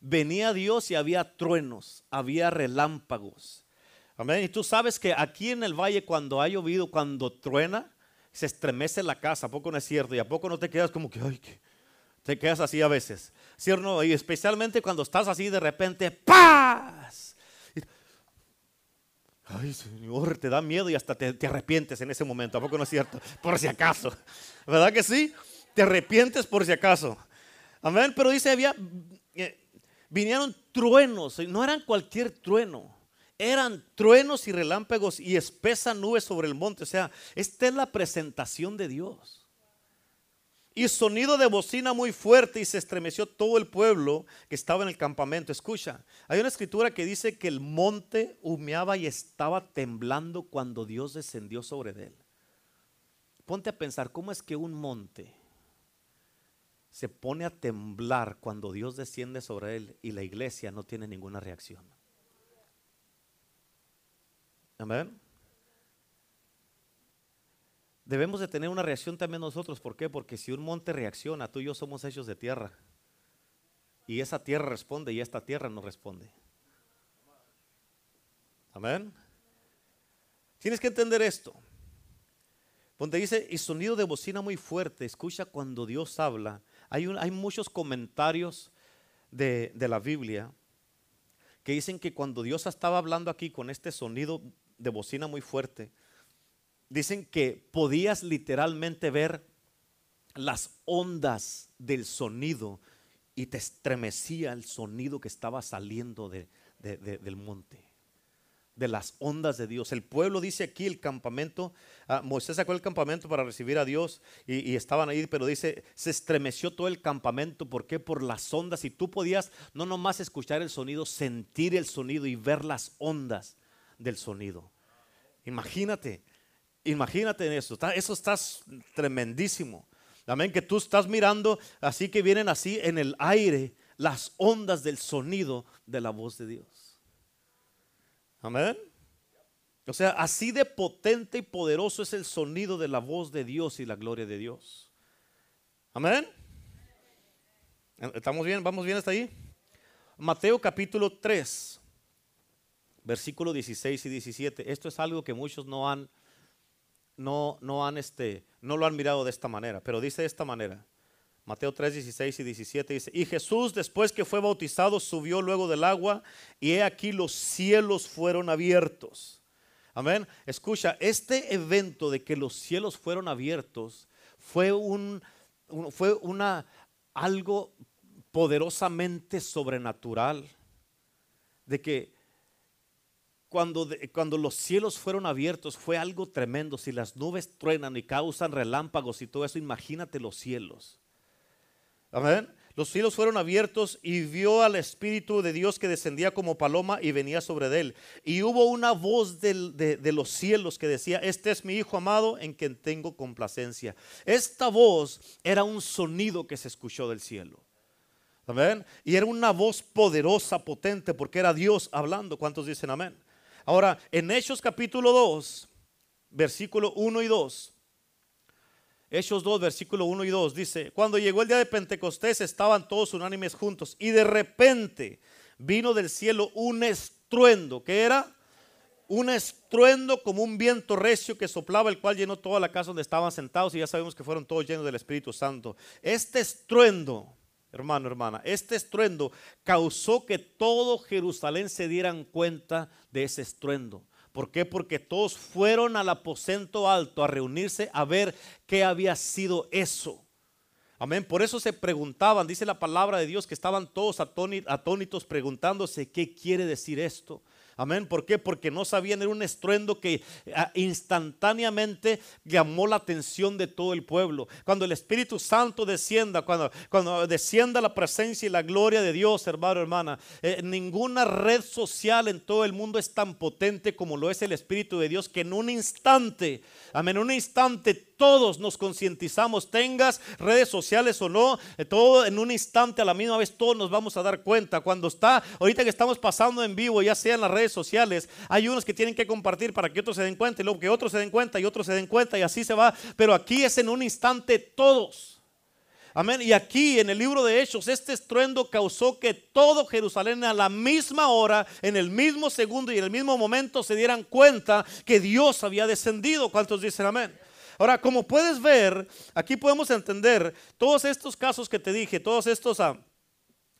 venía Dios y había truenos, había relámpagos y tú sabes que aquí en el valle cuando ha llovido, cuando truena, se estremece la casa. ¿A poco no es cierto? Y a poco no te quedas como que, te quedas así a veces. ¿Cierto? Y especialmente cuando estás así de repente, ¡paz! Ay, Señor, te da miedo y hasta te, te, arrepientes en ese momento. ¿A poco no es cierto? Por si acaso. ¿Verdad que sí? Te arrepientes por si acaso. Amén. Pero dice, había, eh, vinieron truenos. No eran cualquier trueno eran truenos y relámpagos y espesa nube sobre el monte. O sea, esta es la presentación de Dios. Y sonido de bocina muy fuerte y se estremeció todo el pueblo que estaba en el campamento. Escucha, hay una escritura que dice que el monte humeaba y estaba temblando cuando Dios descendió sobre él. Ponte a pensar, ¿cómo es que un monte se pone a temblar cuando Dios desciende sobre él y la iglesia no tiene ninguna reacción? Amén. Debemos de tener una reacción también nosotros. ¿Por qué? Porque si un monte reacciona, tú y yo somos hechos de tierra. Y esa tierra responde y esta tierra no responde. Amén. Tienes que entender esto. Donde dice, y sonido de bocina muy fuerte, escucha cuando Dios habla. Hay, hay muchos comentarios de, de la Biblia que dicen que cuando Dios estaba hablando aquí con este sonido de bocina muy fuerte, dicen que podías literalmente ver las ondas del sonido y te estremecía el sonido que estaba saliendo del monte, de las ondas de Dios. El pueblo dice aquí el campamento, ah, Moisés sacó el campamento para recibir a Dios y, y, estaban ahí, pero dice, se estremeció todo el campamento. ¿Por qué? Por las ondas. Y tú podías no nomás escuchar el sonido, sentir el sonido y ver las ondas del sonido. Imagínate, imagínate en eso. Eso está tremendísimo. Amén, que tú estás mirando así que vienen así en el aire las ondas del sonido de la voz de Dios. Amén. O sea, así de potente y poderoso es el sonido de la voz de Dios y la gloria de Dios. Amén. ¿Estamos bien? ¿Vamos bien hasta ahí? Mateo capítulo 3, versículo 16 y 17. Esto es algo que muchos no han, no, no han, este, no lo han mirado de esta manera, pero dice de esta manera. Mateo 3, 16 y 17 dice, y Jesús después que fue bautizado subió luego del agua y he aquí los cielos fueron abiertos Amén. Escucha, este evento de que los cielos fueron abiertos fue un, fue una algo poderosamente sobrenatural de que cuando, cuando, los cielos fueron abiertos fue algo tremendo. Si las nubes truenan y causan relámpagos y todo eso, imagínate los cielos. Amén los cielos fueron abiertos y vio al Espíritu de Dios que descendía como paloma y venía sobre él. Y hubo una voz de, los cielos que decía, este es mi Hijo amado en quien tengo complacencia. Esta voz era un sonido que se escuchó del cielo. Amén. Y era una voz poderosa, potente, porque era Dios hablando. ¿Cuántos dicen amén? Ahora, en Hechos capítulo 2, versículo 1 y 2. Hechos 2, versículo 1 y 2 dice, cuando llegó el día de Pentecostés estaban todos unánimes juntos y de repente vino del cielo un estruendo, que era un estruendo como un viento recio que soplaba, el cual llenó toda la casa donde estaban sentados y ya sabemos que fueron todos llenos del Espíritu Santo. Este estruendo, hermano, hermana, este estruendo causó que todo Jerusalén se dieran cuenta de ese estruendo. ¿Por qué? Porque todos fueron al aposento alto a reunirse a ver qué había sido eso. Amén. Por eso se preguntaban, dice la palabra de Dios, que estaban todos atónitos preguntándose qué quiere decir esto. Amén. ¿Por qué? Porque no sabían, era un estruendo que ah, instantáneamente llamó la atención de todo el pueblo. Cuando el Espíritu Santo descienda, cuando, cuando descienda la presencia y la gloria de Dios, hermano, hermana, eh, ninguna red social en todo el mundo es tan potente como lo es el Espíritu de Dios, que en un instante, amén, en un instante todos nos concientizamos, tengas redes sociales o no, eh, todo en un instante a la misma vez todos nos vamos a dar cuenta. Cuando está, ahorita que estamos pasando en vivo, ya sea en las redes sociales, hay unos que tienen que compartir para que otros se den cuenta y luego que otros se den cuenta y otros se den cuenta y así se va. Pero aquí es en un instante todos. Amén. Y aquí en el libro de Hechos, este estruendo causó que todo Jerusalén a la misma hora, en el mismo segundo y en el mismo momento se dieran cuenta que Dios había descendido. ¿Cuántos dicen amén? Ahora, como puedes ver, aquí podemos entender todos estos casos que te dije, todos estos ah,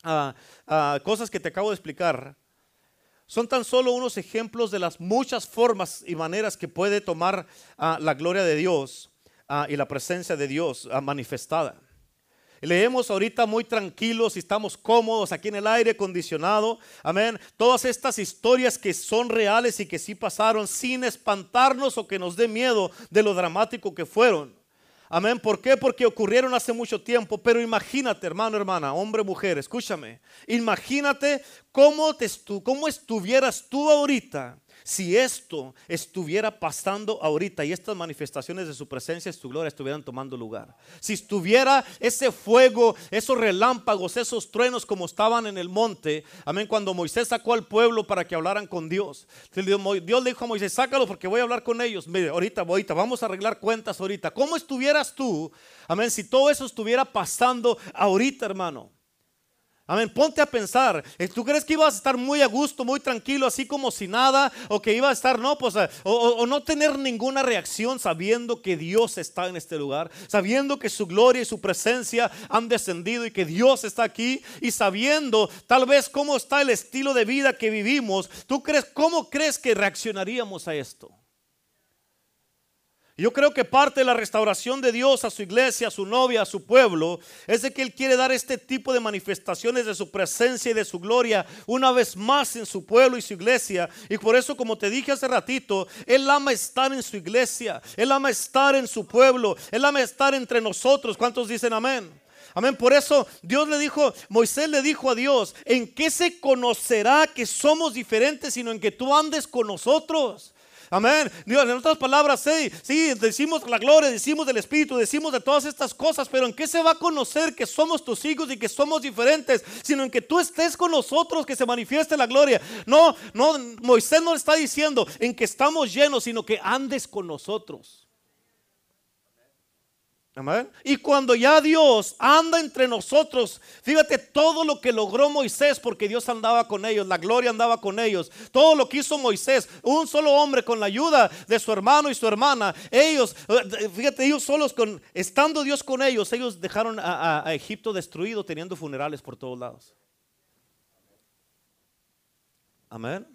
ah, ah, cosas que te acabo de explicar, son tan solo unos ejemplos de las muchas formas y maneras que puede tomar la gloria de Dios y la presencia de Dios manifestada. Leemos ahorita muy tranquilos y estamos cómodos aquí en el aire acondicionado. Amén. Todas estas historias que son reales y que sí pasaron sin espantarnos o que nos dé miedo de lo dramático que fueron. Amén. ¿Por qué? Porque ocurrieron hace mucho tiempo. Pero imagínate, hermano, hermana, hombre, mujer, escúchame. Imagínate cómo, cómo estuvieras tú ahorita si esto estuviera pasando ahorita y estas manifestaciones de su presencia y su gloria estuvieran tomando lugar, si estuviera ese fuego, esos relámpagos, esos truenos como estaban en el monte, amén, cuando Moisés sacó al pueblo para que hablaran con Dios, Dios le dijo a Moisés, sácalo porque voy a hablar con ellos, mire, ahorita, ahorita, vamos a arreglar cuentas ahorita, ¿cómo estuvieras tú, amén, si todo eso estuviera pasando ahorita, hermano? Amén, ponte a pensar, eh, ¿tú crees que ibas a estar muy a gusto, muy tranquilo, así como si nada? ¿O que iba a estar, no, pues, eh, o, no tener ninguna reacción sabiendo que Dios está en este lugar, sabiendo que su gloria y su presencia han descendido y que Dios está aquí y sabiendo tal vez cómo está el estilo de vida que vivimos? ¿Tú crees, cómo crees que reaccionaríamos a esto? Yo creo que parte de la restauración de Dios a su iglesia, a su novia, a su pueblo, es de que Él quiere dar este tipo de manifestaciones de su presencia y de su gloria una vez más en su pueblo y su iglesia. Y por eso, como te dije hace ratito, Él ama estar en su iglesia, Él ama estar en su pueblo, Él ama estar entre nosotros. ¿Cuántos dicen amén? Amén. Por eso Dios le dijo, Moisés le dijo a Dios, ¿en qué se conocerá que somos diferentes sino en que tú andes con nosotros? Amén. Dios, en otras palabras, sí, sí, decimos la gloria, decimos del Espíritu, decimos de todas estas cosas, pero ¿en qué se va a conocer que somos tus hijos y que somos diferentes? Sino en que tú estés con nosotros, que se manifieste la gloria. No, no, Moisés no está diciendo en que estamos llenos, sino que andes con nosotros. Y cuando ya Dios anda entre nosotros, fíjate todo lo que logró Moisés porque Dios andaba con ellos, la gloria andaba con ellos. Todo lo que hizo Moisés, un solo hombre con la ayuda de su hermano y su hermana. Ellos, eh, fíjate, ellos solos, con, estando Dios con ellos, ellos dejaron a, a Egipto destruido teniendo funerales por todos lados. Amén.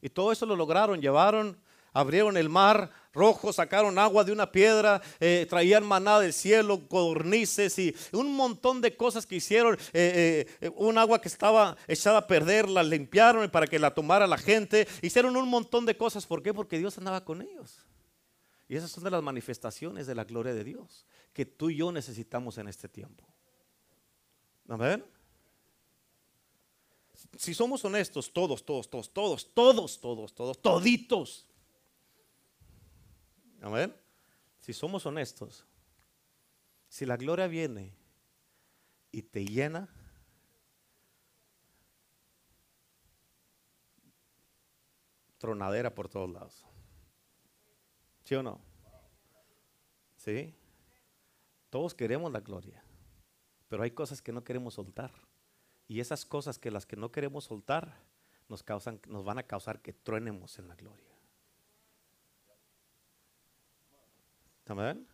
Y todo eso lo lograron, llevaron, abrieron el mar rojo, sacaron agua de una piedra, eh, traían maná del cielo, codornices y un montón de cosas que hicieron. Eh, eh, un agua que estaba echada a perder, la limpiaron para que la tomara la gente. Hicieron un montón de cosas. ¿Por qué? Porque Dios andaba con ellos. Y esas son de las manifestaciones de la gloria de Dios que tú y yo necesitamos en este tiempo. Amén. Si somos honestos, todos, todos, todos, todos, todos, todos, todos, toditos, Amén. Si somos honestos, si la gloria viene y te llena, tronadera por todos lados. ¿Sí o no? ¿Sí? Todos queremos la gloria, pero hay cosas que no queremos soltar. Y esas cosas que las que no queremos soltar nos causan nos van a causar que truenemos en la gloria. Amén.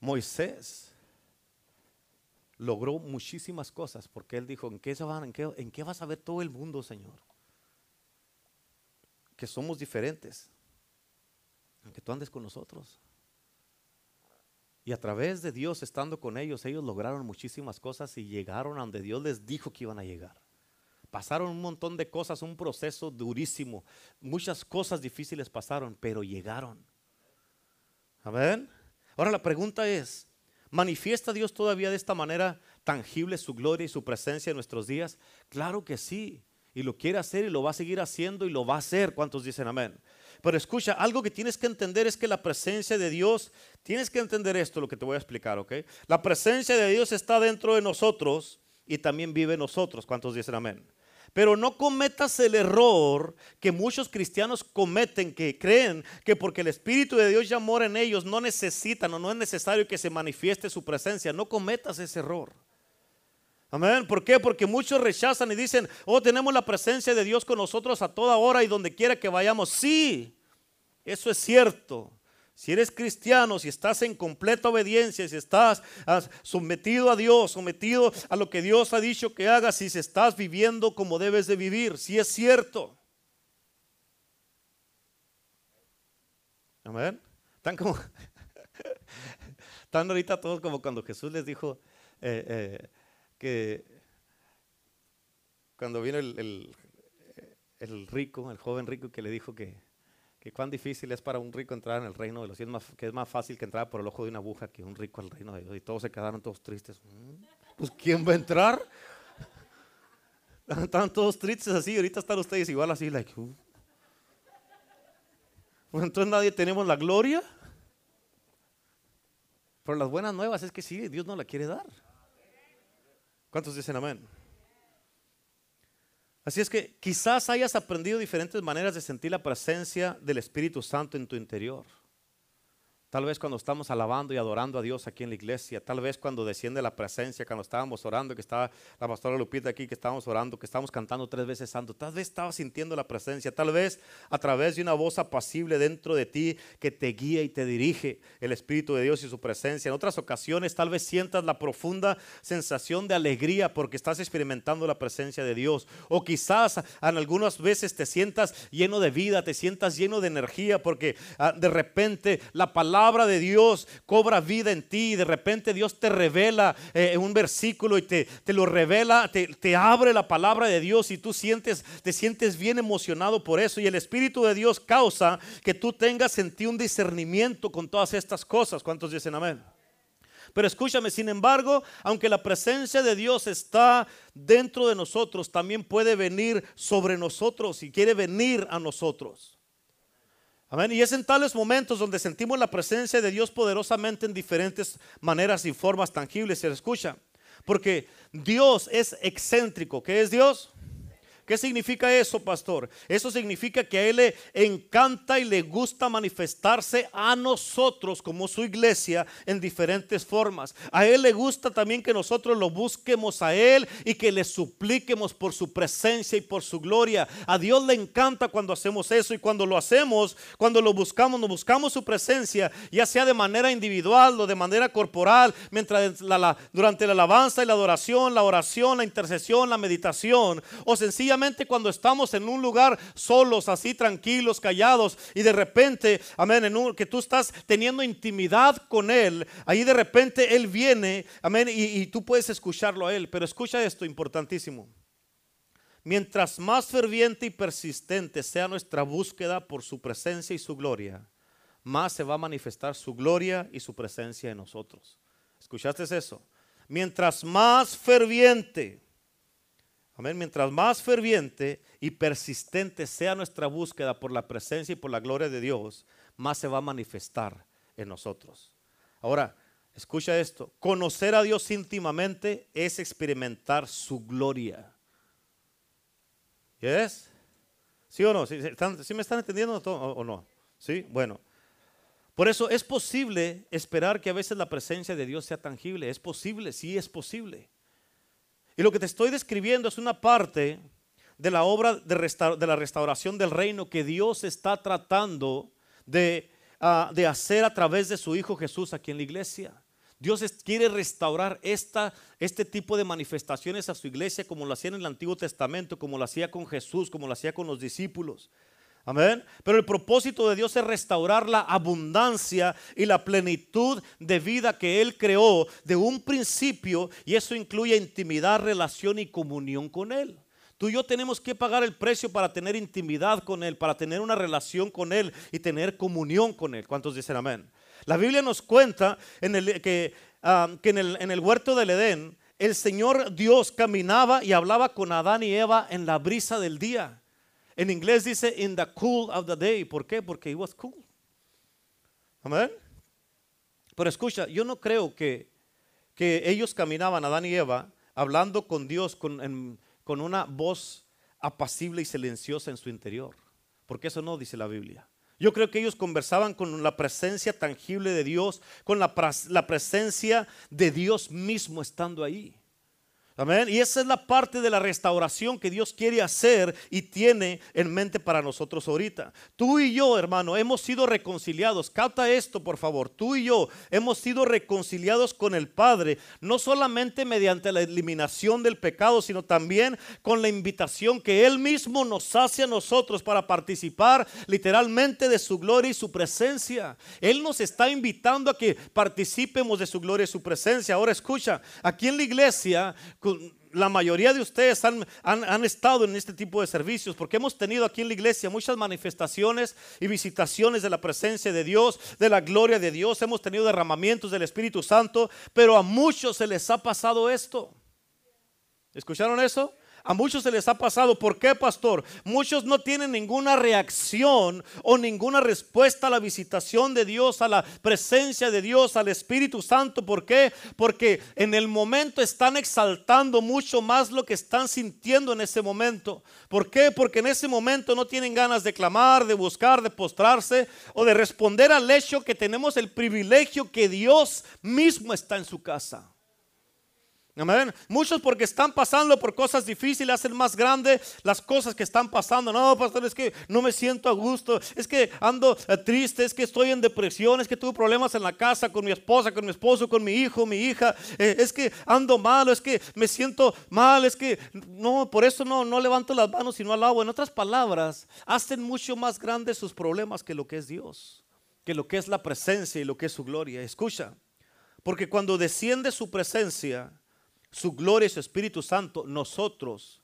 Moisés logró muchísimas cosas porque él dijo, ¿en qué, se van, en, qué, ¿en qué vas a ver todo el mundo, Señor? Que somos diferentes. Que tú andes con nosotros. Y a través de Dios estando con ellos, ellos lograron muchísimas cosas y llegaron a donde Dios les dijo que iban a llegar. Pasaron un montón de cosas, un proceso durísimo. Muchas cosas difíciles pasaron, pero llegaron. Amén. Ahora la pregunta es, ¿manifiesta Dios todavía de esta manera tangible su gloria y su presencia en nuestros días? Claro que sí. Y lo quiere hacer y lo va a seguir haciendo y lo va a hacer. ¿Cuántos dicen amén? Pero escucha, algo que tienes que entender es que la presencia de Dios, tienes que entender esto, lo que te voy a explicar, ¿ok? La presencia de Dios está dentro de nosotros y también vive en nosotros. ¿Cuántos dicen amén? Pero no cometas el error que muchos cristianos cometen, que creen que porque el Espíritu de Dios ya mora en ellos, no necesitan o no es necesario que se manifieste su presencia. No cometas ese error. Amén. ¿Por qué? Porque muchos rechazan y dicen, oh, tenemos la presencia de Dios con nosotros a toda hora y donde quiera que vayamos. Sí, eso es cierto. Si eres cristiano, si estás en completa obediencia, si estás ah, sometido a Dios, sometido a lo que Dios ha dicho que hagas, si estás viviendo como debes de vivir, si es cierto. Amén. Están como, están ahorita todos como cuando Jesús les dijo eh, eh, que cuando vino el, el rico, el joven rico que le dijo que que cuán difícil es para un rico entrar en el reino de los cielos, que es más fácil que entrar por el ojo de una aguja que un rico al reino de Dios. Y todos se quedaron todos tristes. Mm, pues ¿quién va a entrar? Están todos tristes así, ahorita están ustedes igual así, like, uh. pues entonces nadie tenemos la gloria. Pero las buenas nuevas es que sí, Dios no la quiere dar. ¿Cuántos dicen amén? Así es que quizás hayas aprendido diferentes maneras de sentir la presencia del Espíritu Santo en tu interior. Tal vez cuando estamos alabando y adorando a Dios aquí en la iglesia, tal vez cuando desciende la presencia, cuando estábamos orando, que estaba la pastora Lupita aquí, que estábamos orando, que estábamos cantando tres veces santo, tal vez estabas sintiendo la presencia, tal vez a través de una voz apacible dentro de ti que te guía y te dirige el Espíritu de Dios y su presencia. En otras ocasiones tal vez sientas la profunda sensación de alegría porque estás experimentando la presencia de Dios. O quizás en algunas veces te sientas lleno de vida, te sientas lleno de energía porque ah, de repente la palabra palabra de Dios cobra vida en ti y de repente Dios te revela eh, un versículo y te, te lo revela, te, te, abre la palabra de Dios y tú sientes, te sientes bien emocionado por eso y el Espíritu de Dios causa que tú tengas en ti un discernimiento con todas estas cosas. ¿Cuántos dicen amén? Pero escúchame, sin embargo, aunque la presencia de Dios está dentro de nosotros, también puede venir sobre nosotros y quiere venir a nosotros. Y es en tales momentos donde sentimos la presencia de Dios poderosamente en diferentes maneras y formas tangibles. Se escucha. Porque Dios es excéntrico. ¿Qué es Dios? ¿Qué significa eso, pastor? Eso significa que a Él le encanta y le gusta manifestarse a nosotros como su iglesia en diferentes formas. A Él le gusta también que nosotros lo busquemos a Él y que le supliquemos por su presencia y por su gloria. A Dios le encanta cuando hacemos eso y cuando lo hacemos, cuando lo buscamos, nos buscamos su presencia, ya sea de manera individual o de manera corporal, mientras durante la alabanza y la adoración, la oración, la intercesión, la meditación o sencillamente cuando estamos en un lugar solos, así tranquilos, callados, y de repente, amén, en un, que tú estás teniendo intimidad con Él, ahí de repente Él viene, amén, y, y tú puedes escucharlo a Él. Pero escucha esto importantísimo. Mientras más ferviente y persistente sea nuestra búsqueda por su presencia y su gloria, más se va a manifestar su gloria y su presencia en nosotros. ¿Escuchaste eso? Mientras más ferviente Amén. Mientras más ferviente y persistente sea nuestra búsqueda por la presencia y por la gloria de Dios, más se va a manifestar en nosotros. Ahora, escucha esto. Conocer a Dios íntimamente es experimentar su gloria. ¿Yes? ¿Sí o no? ¿Sí, me están entendiendo o no? ¿Sí? Bueno. Por eso es posible esperar que a veces la presencia de Dios sea tangible. Es posible, sí es posible. Y lo que te estoy describiendo es una parte de la obra de, la restauración del reino que Dios está tratando ah, de, hacer a través de su Hijo Jesús aquí en la iglesia. Dios quiere restaurar esta, este tipo de manifestaciones a su iglesia como lo hacía en el Antiguo Testamento, como lo hacía con Jesús, como lo hacía con los discípulos. Amén. Pero el propósito de Dios es restaurar la abundancia y la plenitud de vida que Él creó de un principio y eso incluye intimidad, relación y comunión con Él. Tú y yo tenemos que pagar el precio para tener intimidad con Él, para tener una relación con Él y tener comunión con Él. ¿Cuántos dicen amén? La Biblia nos cuenta en el, que, ah, en, el, en el huerto del Edén, el Señor Dios caminaba y hablaba con Adán y Eva en la brisa del día. En inglés dice in the cool of the day. ¿Por qué? Porque it was cool. Amén. Pero escucha, yo no creo que, que ellos caminaban, Adán y Eva, hablando con Dios con, con una voz apacible y silenciosa en su interior. Porque eso no dice la Biblia. Yo creo que ellos conversaban con la presencia tangible de Dios, con la, la presencia de Dios mismo estando ahí. Amén. Y esa es la parte de la restauración que Dios quiere hacer y tiene en mente para nosotros ahorita. Tú y yo, hermano, hemos sido reconciliados. Capta esto, por favor. Tú y yo hemos sido reconciliados con el Padre, no solamente mediante la eliminación del pecado, sino también con la invitación que Él mismo nos hace a nosotros para participar literalmente de su gloria y su presencia. Él nos está invitando a que participemos de su gloria y su presencia. Ahora escucha, aquí en la iglesia la mayoría de ustedes han, han, estado en este tipo de servicios porque hemos tenido aquí en la iglesia muchas manifestaciones y visitaciones de la presencia de Dios, de la gloria de Dios. Hemos tenido derramamientos del Espíritu Santo, pero a muchos se les ha pasado esto. ¿Escucharon eso? A muchos se les ha pasado. ¿Por qué, pastor? Muchos no tienen ninguna reacción o ninguna respuesta a la visitación de Dios, a la presencia de Dios, al Espíritu Santo. ¿Por qué? Porque en el momento están exaltando mucho más lo que están sintiendo en ese momento. ¿Por qué? Porque en ese momento no tienen ganas de clamar, de buscar, de postrarse o de responder al hecho que tenemos el privilegio que Dios mismo está en su casa. Muchos porque están pasando por cosas difíciles hacen más grande las cosas que están pasando. No, pastor, es que no me siento a gusto. Es que ando eh, triste, es que estoy en depresión, es que tuve problemas en la casa con mi esposa, con mi esposo, con mi hijo, mi hija. Eh, es que ando malo, es que me siento mal, es que no, por eso no, no levanto las manos sino al agua. En otras palabras, hacen mucho más grandes sus problemas que lo que es Dios, que lo que es la presencia y lo que es su gloria. Escucha, porque cuando desciende su presencia, su gloria y su Espíritu Santo, nosotros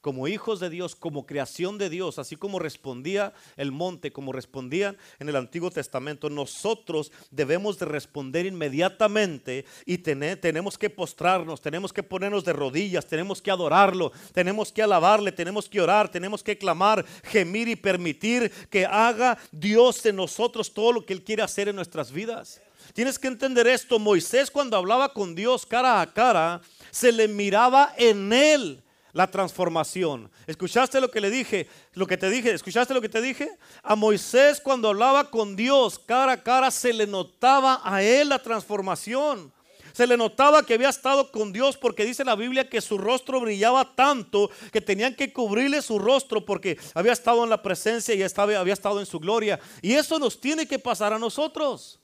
como hijos de Dios, como creación de Dios, así como respondía el monte, como respondían en el Antiguo Testamento, nosotros debemos de responder inmediatamente y tenemos que postrarnos, tenemos que ponernos de rodillas, tenemos que adorarlo, tenemos que alabarle, tenemos que orar, tenemos que clamar, gemir y permitir que haga Dios en nosotros todo lo que Él quiere hacer en nuestras vidas. Tienes que entender esto, Moisés cuando hablaba con Dios cara a cara, se le miraba en Él la transformación. ¿Escuchaste lo que le dije? Lo que te dije, ¿escuchaste lo que te dije? A Moisés cuando hablaba con Dios cara a cara se le notaba a él la transformación. Se le notaba que había estado con Dios porque dice la Biblia que su rostro brillaba tanto que tenían que cubrirle su rostro porque había estado en la presencia y estaba, había estado en su gloria. Y eso nos tiene que pasar a nosotros.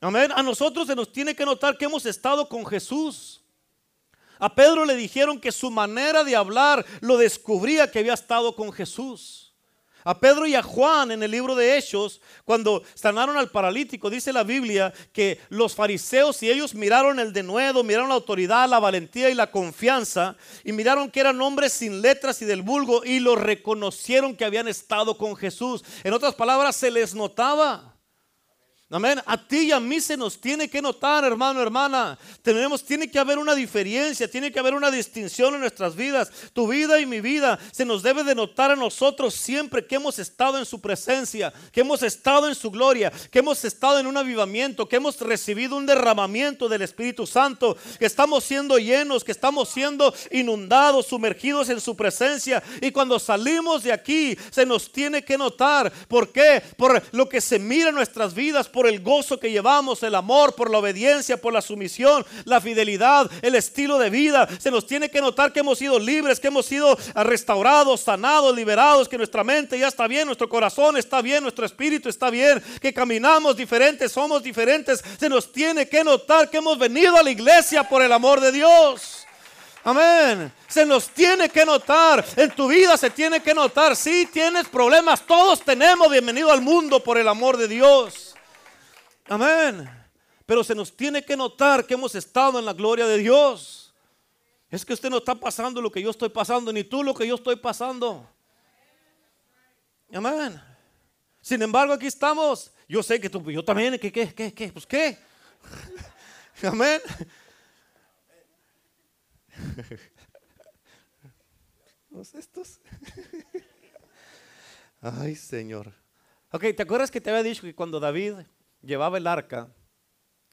A nosotros se nos tiene que notar que hemos estado con Jesús. A Pedro le dijeron que su manera de hablar lo descubría que había estado con Jesús. A Pedro y a Juan en el libro de Hechos, cuando sanaron al paralítico, dice la Biblia que los fariseos y ellos miraron el denuedo, miraron la autoridad, la valentía y la confianza, y miraron que eran hombres sin letras y del vulgo, y lo reconocieron que habían estado con Jesús. En otras palabras, se les notaba. Amén. A ti y a mí se nos tiene que notar, hermano, hermana. Tenemos, tiene que haber una diferencia, tiene que haber una distinción en nuestras vidas. Tu vida y mi vida se nos debe de notar a nosotros siempre que hemos estado en su presencia, que hemos estado en su gloria, que hemos estado en un avivamiento, que hemos recibido un derramamiento del Espíritu Santo, que estamos siendo llenos, que estamos siendo inundados, sumergidos en su presencia. Y cuando salimos de aquí, se nos tiene que notar. ¿Por qué? Por lo que se mira en nuestras vidas por el gozo que llevamos, el amor, por la obediencia, por la sumisión, la fidelidad, el estilo de vida. Se nos tiene que notar que hemos sido libres, que hemos sido restaurados, sanados, liberados, que nuestra mente ya está bien, nuestro corazón está bien, nuestro espíritu está bien, que caminamos diferentes, somos diferentes. Se nos tiene que notar que hemos venido a la iglesia por el amor de Dios. Amén. Se nos tiene que notar. En tu vida se tiene que notar. Si tienes problemas, todos tenemos. Bienvenido al mundo por el amor de Dios. Amén. Pero se nos tiene que notar que hemos estado en la gloria de Dios. Es que usted no está pasando lo que yo estoy pasando, ni tú lo que yo estoy pasando. Amén. Sin embargo, aquí estamos. Yo sé que tú, yo también, ¿qué, qué, qué, qué? Pues qué. Amén. Los estos. Ay, Señor. Ok, ¿te acuerdas que te había dicho que cuando David llevaba el arca,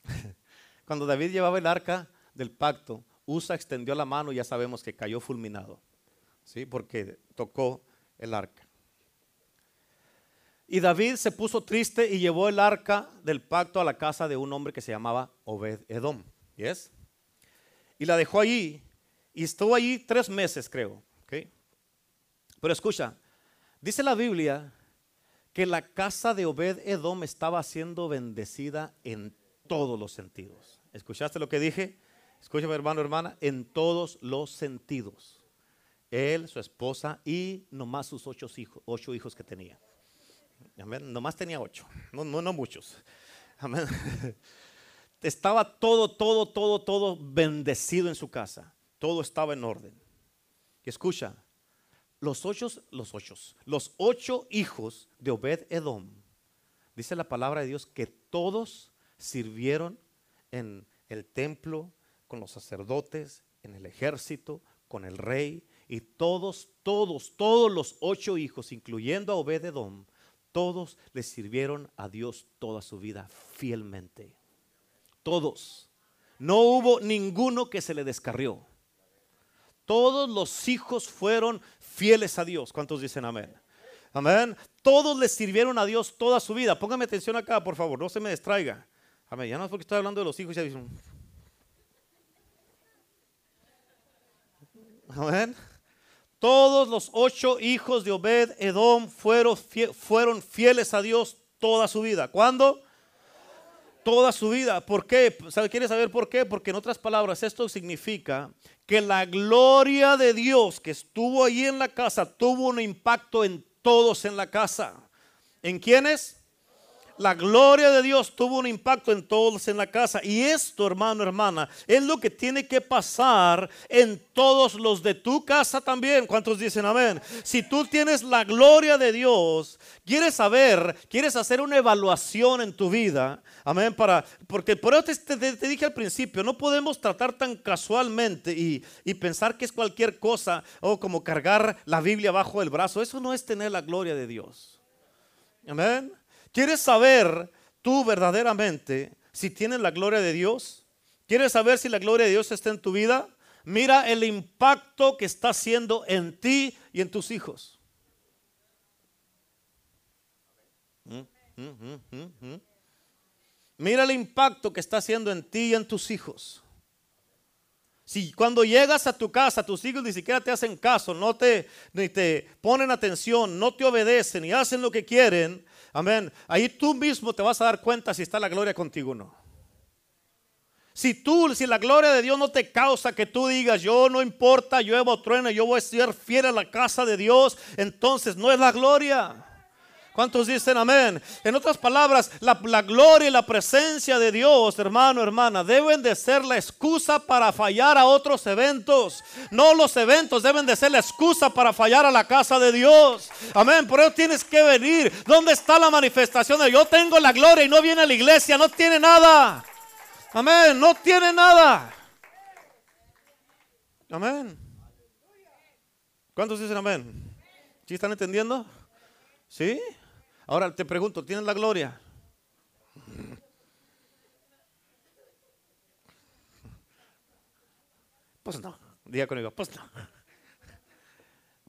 cuando David llevaba el arca del pacto, Usa extendió la mano y ya sabemos que cayó fulminado, ¿sí? porque tocó el arca. Y David se puso triste y llevó el arca del pacto a la casa de un hombre que se llamaba Obed Edom. ¿Yes? Y la dejó allí y estuvo allí tres meses, creo. ¿okay? Pero escucha, dice la Biblia que la casa de Obed Edom estaba siendo bendecida en todos los sentidos. ¿Escuchaste lo que dije? Escúchame, hermano, hermana, en todos los sentidos. Él, su esposa y nomás sus ocho hijos, ocho hijos que tenía. Amén. Nomás tenía ocho, no, no, muchos. Amén. Estaba todo, todo, todo, todo bendecido en su casa. Todo estaba en orden. Escucha, los ocho, los ocho, los ocho hijos de Obed Edom, dice la palabra de Dios que todos sirvieron en el templo, con los sacerdotes, en el ejército, con el rey, y todos, todos, todos los ocho hijos, incluyendo a Obed Edom, todos le sirvieron a Dios toda su vida fielmente. Todos. No hubo ninguno que se le descarrió. Todos los hijos fueron fieles a Dios. ¿Cuántos dicen amén? Amén. Todos le sirvieron a Dios toda su vida. Póngame atención acá, por favor, no se me distraiga. Amén. Ya no es porque estoy hablando de los hijos. Ya dicen. Amén. Todos los ocho hijos de Obed Edom fueron, fueron fieles a Dios toda su vida. ¿Cuándo? Toda su vida. ¿Por qué? ¿Quiere saber por qué? Porque en otras palabras, esto significa que la gloria de Dios que estuvo ahí en la casa tuvo un impacto en todos en la casa. ¿En quiénes? La gloria de Dios tuvo un impacto en todos en la casa. Y esto, hermano, hermana, es lo que tiene que pasar en todos los de tu casa también. ¿Cuántos dicen amén? Si tú tienes la gloria de Dios, quieres saber, quieres hacer una evaluación en tu vida. Amén. Para, porque por eso te, dije al principio, no podemos tratar tan casualmente y, pensar que es cualquier cosa o como cargar la Biblia bajo el brazo. Eso no es tener la gloria de Dios. Amén. ¿Quieres saber tú verdaderamente si tienes la gloria de Dios? ¿Quieres saber si la gloria de Dios está en tu vida? Mira el impacto que está haciendo en ti y en tus hijos. Mm, mm, mm, Mira el impacto que está haciendo en ti y en tus hijos. Si cuando llegas a tu casa, tus hijos ni siquiera te hacen caso, no te, ni te ponen atención, no te obedecen y hacen lo que quieren, Amén. Ahí tú mismo te vas a dar cuenta si está la gloria contigo o no. Si tú, si la gloria de Dios no te causa que tú digas, yo no importa, yo o trueno, yo voy a ser fiel a la casa de Dios, entonces no es la gloria. ¿Cuántos dicen amén? En otras palabras, la, gloria y la presencia de Dios, hermano, hermana, deben de ser la excusa para fallar a otros eventos. No los eventos deben de ser la excusa para fallar a la casa de Dios. Amén. Por eso tienes que venir. ¿Dónde está la manifestación yo tengo la gloria y no viene a la iglesia? No tiene nada. Amén. No tiene nada. Amén. ¿Cuántos dicen amén? ¿Sí están entendiendo? ¿Sí? Ahora te pregunto, ¿tienes la gloria? Pues no, diga conmigo, pues no.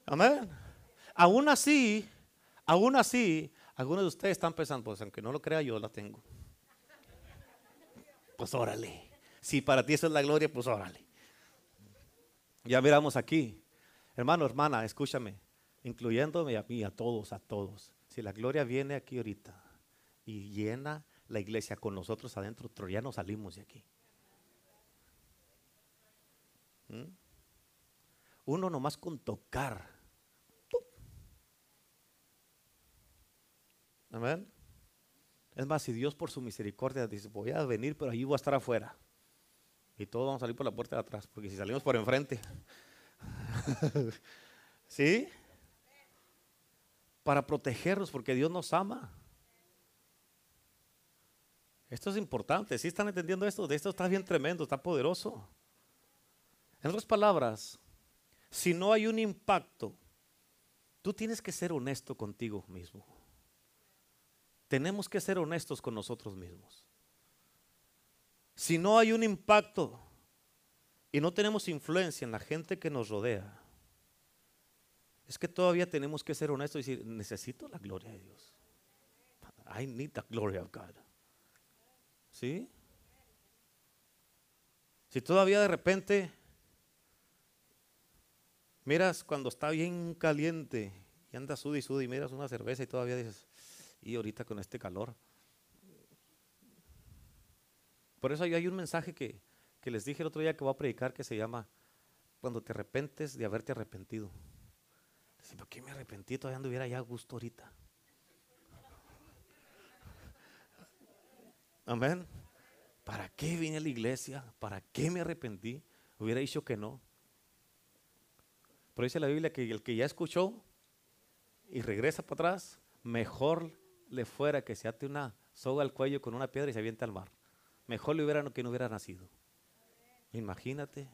Amén. Aún así, aún así, algunos de ustedes están pensando, pues aunque no lo crea, yo la tengo. Pues órale. Si para ti eso es la gloria, pues órale. Ya miramos aquí. Hermano, hermana, escúchame, incluyéndome a mí, a todos, a todos. Si la gloria viene aquí ahorita y llena la iglesia con nosotros adentro, ya no salimos de aquí. ¿Mm? Uno nomás con tocar. Amén. Es más, si Dios por su misericordia dice, voy a venir, pero allí voy a estar afuera. Y todos vamos a salir por la puerta de atrás, porque si salimos por enfrente. ¿Sí? Para protegernos porque Dios nos ama. Esto es importante. Si están entendiendo esto? De esto está bien tremendo, está poderoso. En otras palabras, si no hay un impacto, tú tienes que ser honesto contigo mismo. Tenemos que ser honestos con nosotros mismos. Si no hay un impacto y no tenemos influencia en la gente que nos rodea, es que todavía tenemos que ser honestos y decir, necesito la gloria de Dios. I need the glory of God. ¿Sí? Si todavía de repente miras cuando está bien caliente y anda sud y sud y miras una cerveza y todavía dices, y ahorita con este calor. Por eso hay un mensaje que, que les dije el otro día que voy a predicar que se llama Cuando te arrepentes de haberte arrepentido. ¿Por qué me arrepentí? Todavía anduviera ya gusto ahorita. Amén. ¿Para qué vine a la iglesia? ¿Para qué me arrepentí? Hubiera dicho que no. Pero dice la Biblia que el que ya escuchó y regresa para atrás, mejor le fuera que se ate una soga al cuello con una piedra y se aviente al mar. Mejor le hubiera que no hubiera nacido. Imagínate.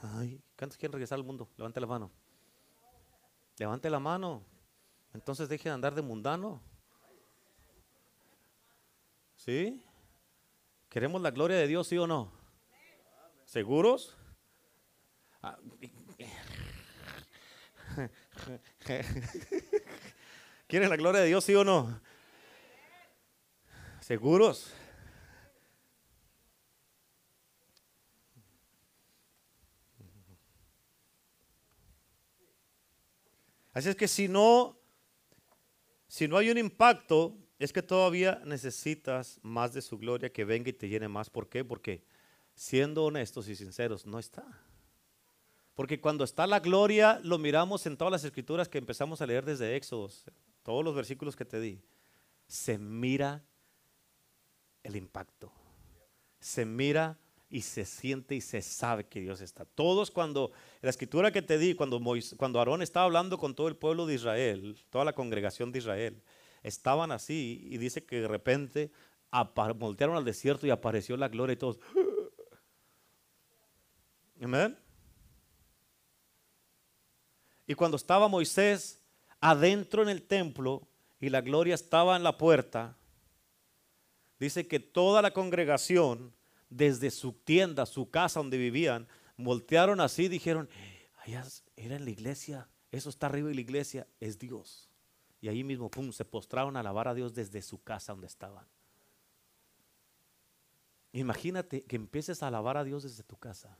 Ay, ¿cuántos quieren regresar al mundo? Levante la mano. Levante la mano. Entonces deje de andar de mundano. ¿Sí? ¿Queremos la gloria de Dios, sí o no? ¿Seguros? Ah, ¿Quieren la gloria de Dios, sí o no? ¿Seguros? Así es que si no, si no hay un impacto, es que todavía necesitas más de su gloria que venga y te llene más. ¿Por qué? Porque siendo honestos y sinceros, no está. Porque cuando está la gloria, lo miramos en todas las escrituras que empezamos a leer desde Éxodos, todos los versículos que te di. se mira el impacto. Se mira y se siente y se sabe que Dios está. Todos cuando, la escritura que te di, cuando, cuando Aarón estaba hablando con todo el pueblo de Israel, toda la congregación de Israel, estaban así y dice que de repente voltearon al desierto y apareció la gloria y todos. Amén. Y cuando estaba Moisés adentro en el templo y la gloria estaba en la puerta, dice que toda la congregación desde su tienda, su casa donde vivían, voltearon así dijeron, allá era en la iglesia, eso está arriba de la iglesia, es Dios. Y ahí mismo, pum, se postraron a alabar a Dios desde su casa donde estaban. Imagínate que empieces a alabar a Dios desde tu casa.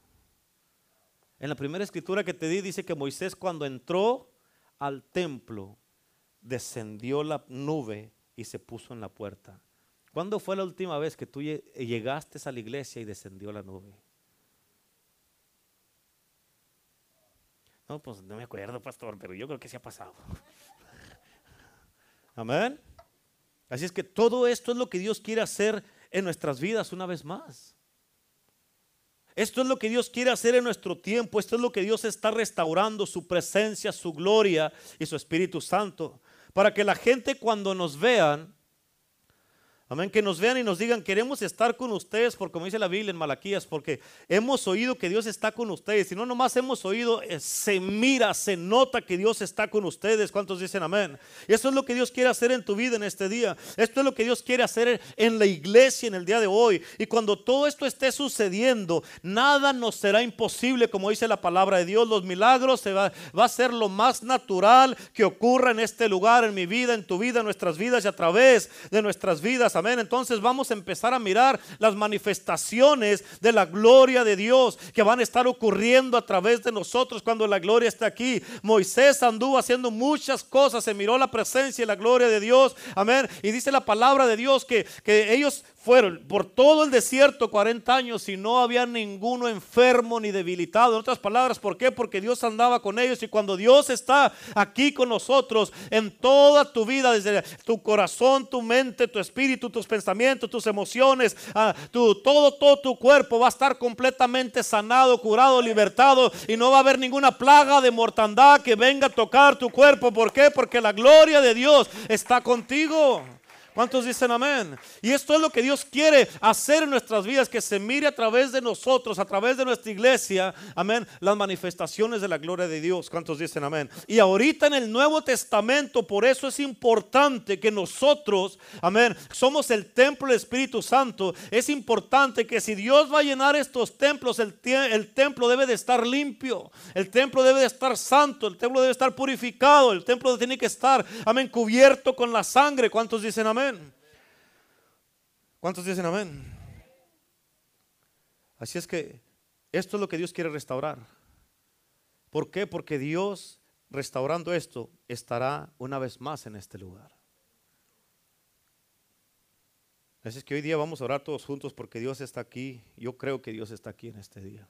En la primera escritura que te di dice que Moisés cuando entró al templo, descendió la nube y se puso en la puerta. ¿Cuándo fue la última vez que tú llegaste a la iglesia y descendió la nube? No, pues no me acuerdo, pastor, pero yo creo que se ha pasado. Amén. Así es que todo esto es lo que Dios quiere hacer en nuestras vidas una vez más. Esto es lo que Dios quiere hacer en nuestro tiempo. Esto es lo que Dios está restaurando, su presencia, su gloria y su Espíritu Santo. Para que la gente cuando nos vean, Amén. Que nos vean y nos digan, queremos estar con ustedes, porque como dice la Biblia en Malaquías, porque hemos oído que Dios está con ustedes. Y no nomás hemos oído, eh, se mira, se nota que Dios está con ustedes. ¿Cuántos dicen amén? Y eso es lo que Dios quiere hacer en tu vida en este día. Esto es lo que Dios quiere hacer en la iglesia en el día de hoy. Y cuando todo esto esté sucediendo, nada nos será imposible, como dice la palabra de Dios. Los milagros se va, va a ser lo más natural que ocurra en este lugar, en mi vida, en tu vida, en nuestras vidas y a través de nuestras vidas. Entonces vamos a empezar a mirar las manifestaciones de la gloria de Dios que van a estar ocurriendo a través de nosotros cuando la gloria está aquí. Moisés anduvo haciendo muchas cosas, se miró la presencia y la gloria de Dios. Amén. Y dice la palabra de Dios que, que ellos fueron por todo el desierto 40 años y no había ninguno enfermo ni debilitado. En otras palabras, ¿por qué? Porque Dios andaba con ellos y cuando Dios está aquí con nosotros en toda tu vida, desde tu corazón, tu mente, tu espíritu, tus pensamientos, tus emociones, ah, tu, todo, todo tu cuerpo va a estar completamente sanado, curado, libertado y no va a haber ninguna plaga de mortandad que venga a tocar tu cuerpo. ¿Por qué? Porque la gloria de Dios está contigo. ¿Cuántos dicen amén? Y esto es lo que Dios quiere hacer en nuestras vidas, que se mire a través de nosotros, a través de nuestra iglesia, amén, las manifestaciones de la gloria de Dios. ¿Cuántos dicen amén? Y ahorita en el Nuevo Testamento, por eso es importante que nosotros, amén, somos el templo del Espíritu Santo. Es importante que si Dios va a llenar estos templos, el, templo debe de estar limpio, el templo debe de estar santo, el templo debe estar purificado, el templo tiene que estar, amén, cubierto con la sangre. ¿Cuántos dicen amén? ¿Cuántos dicen amén? Así es que esto es lo que Dios quiere restaurar. ¿Por qué? Porque Dios restaurando esto estará una vez más en este lugar. Así es que hoy día vamos a orar todos juntos porque Dios está aquí. Yo creo que Dios está aquí en este día.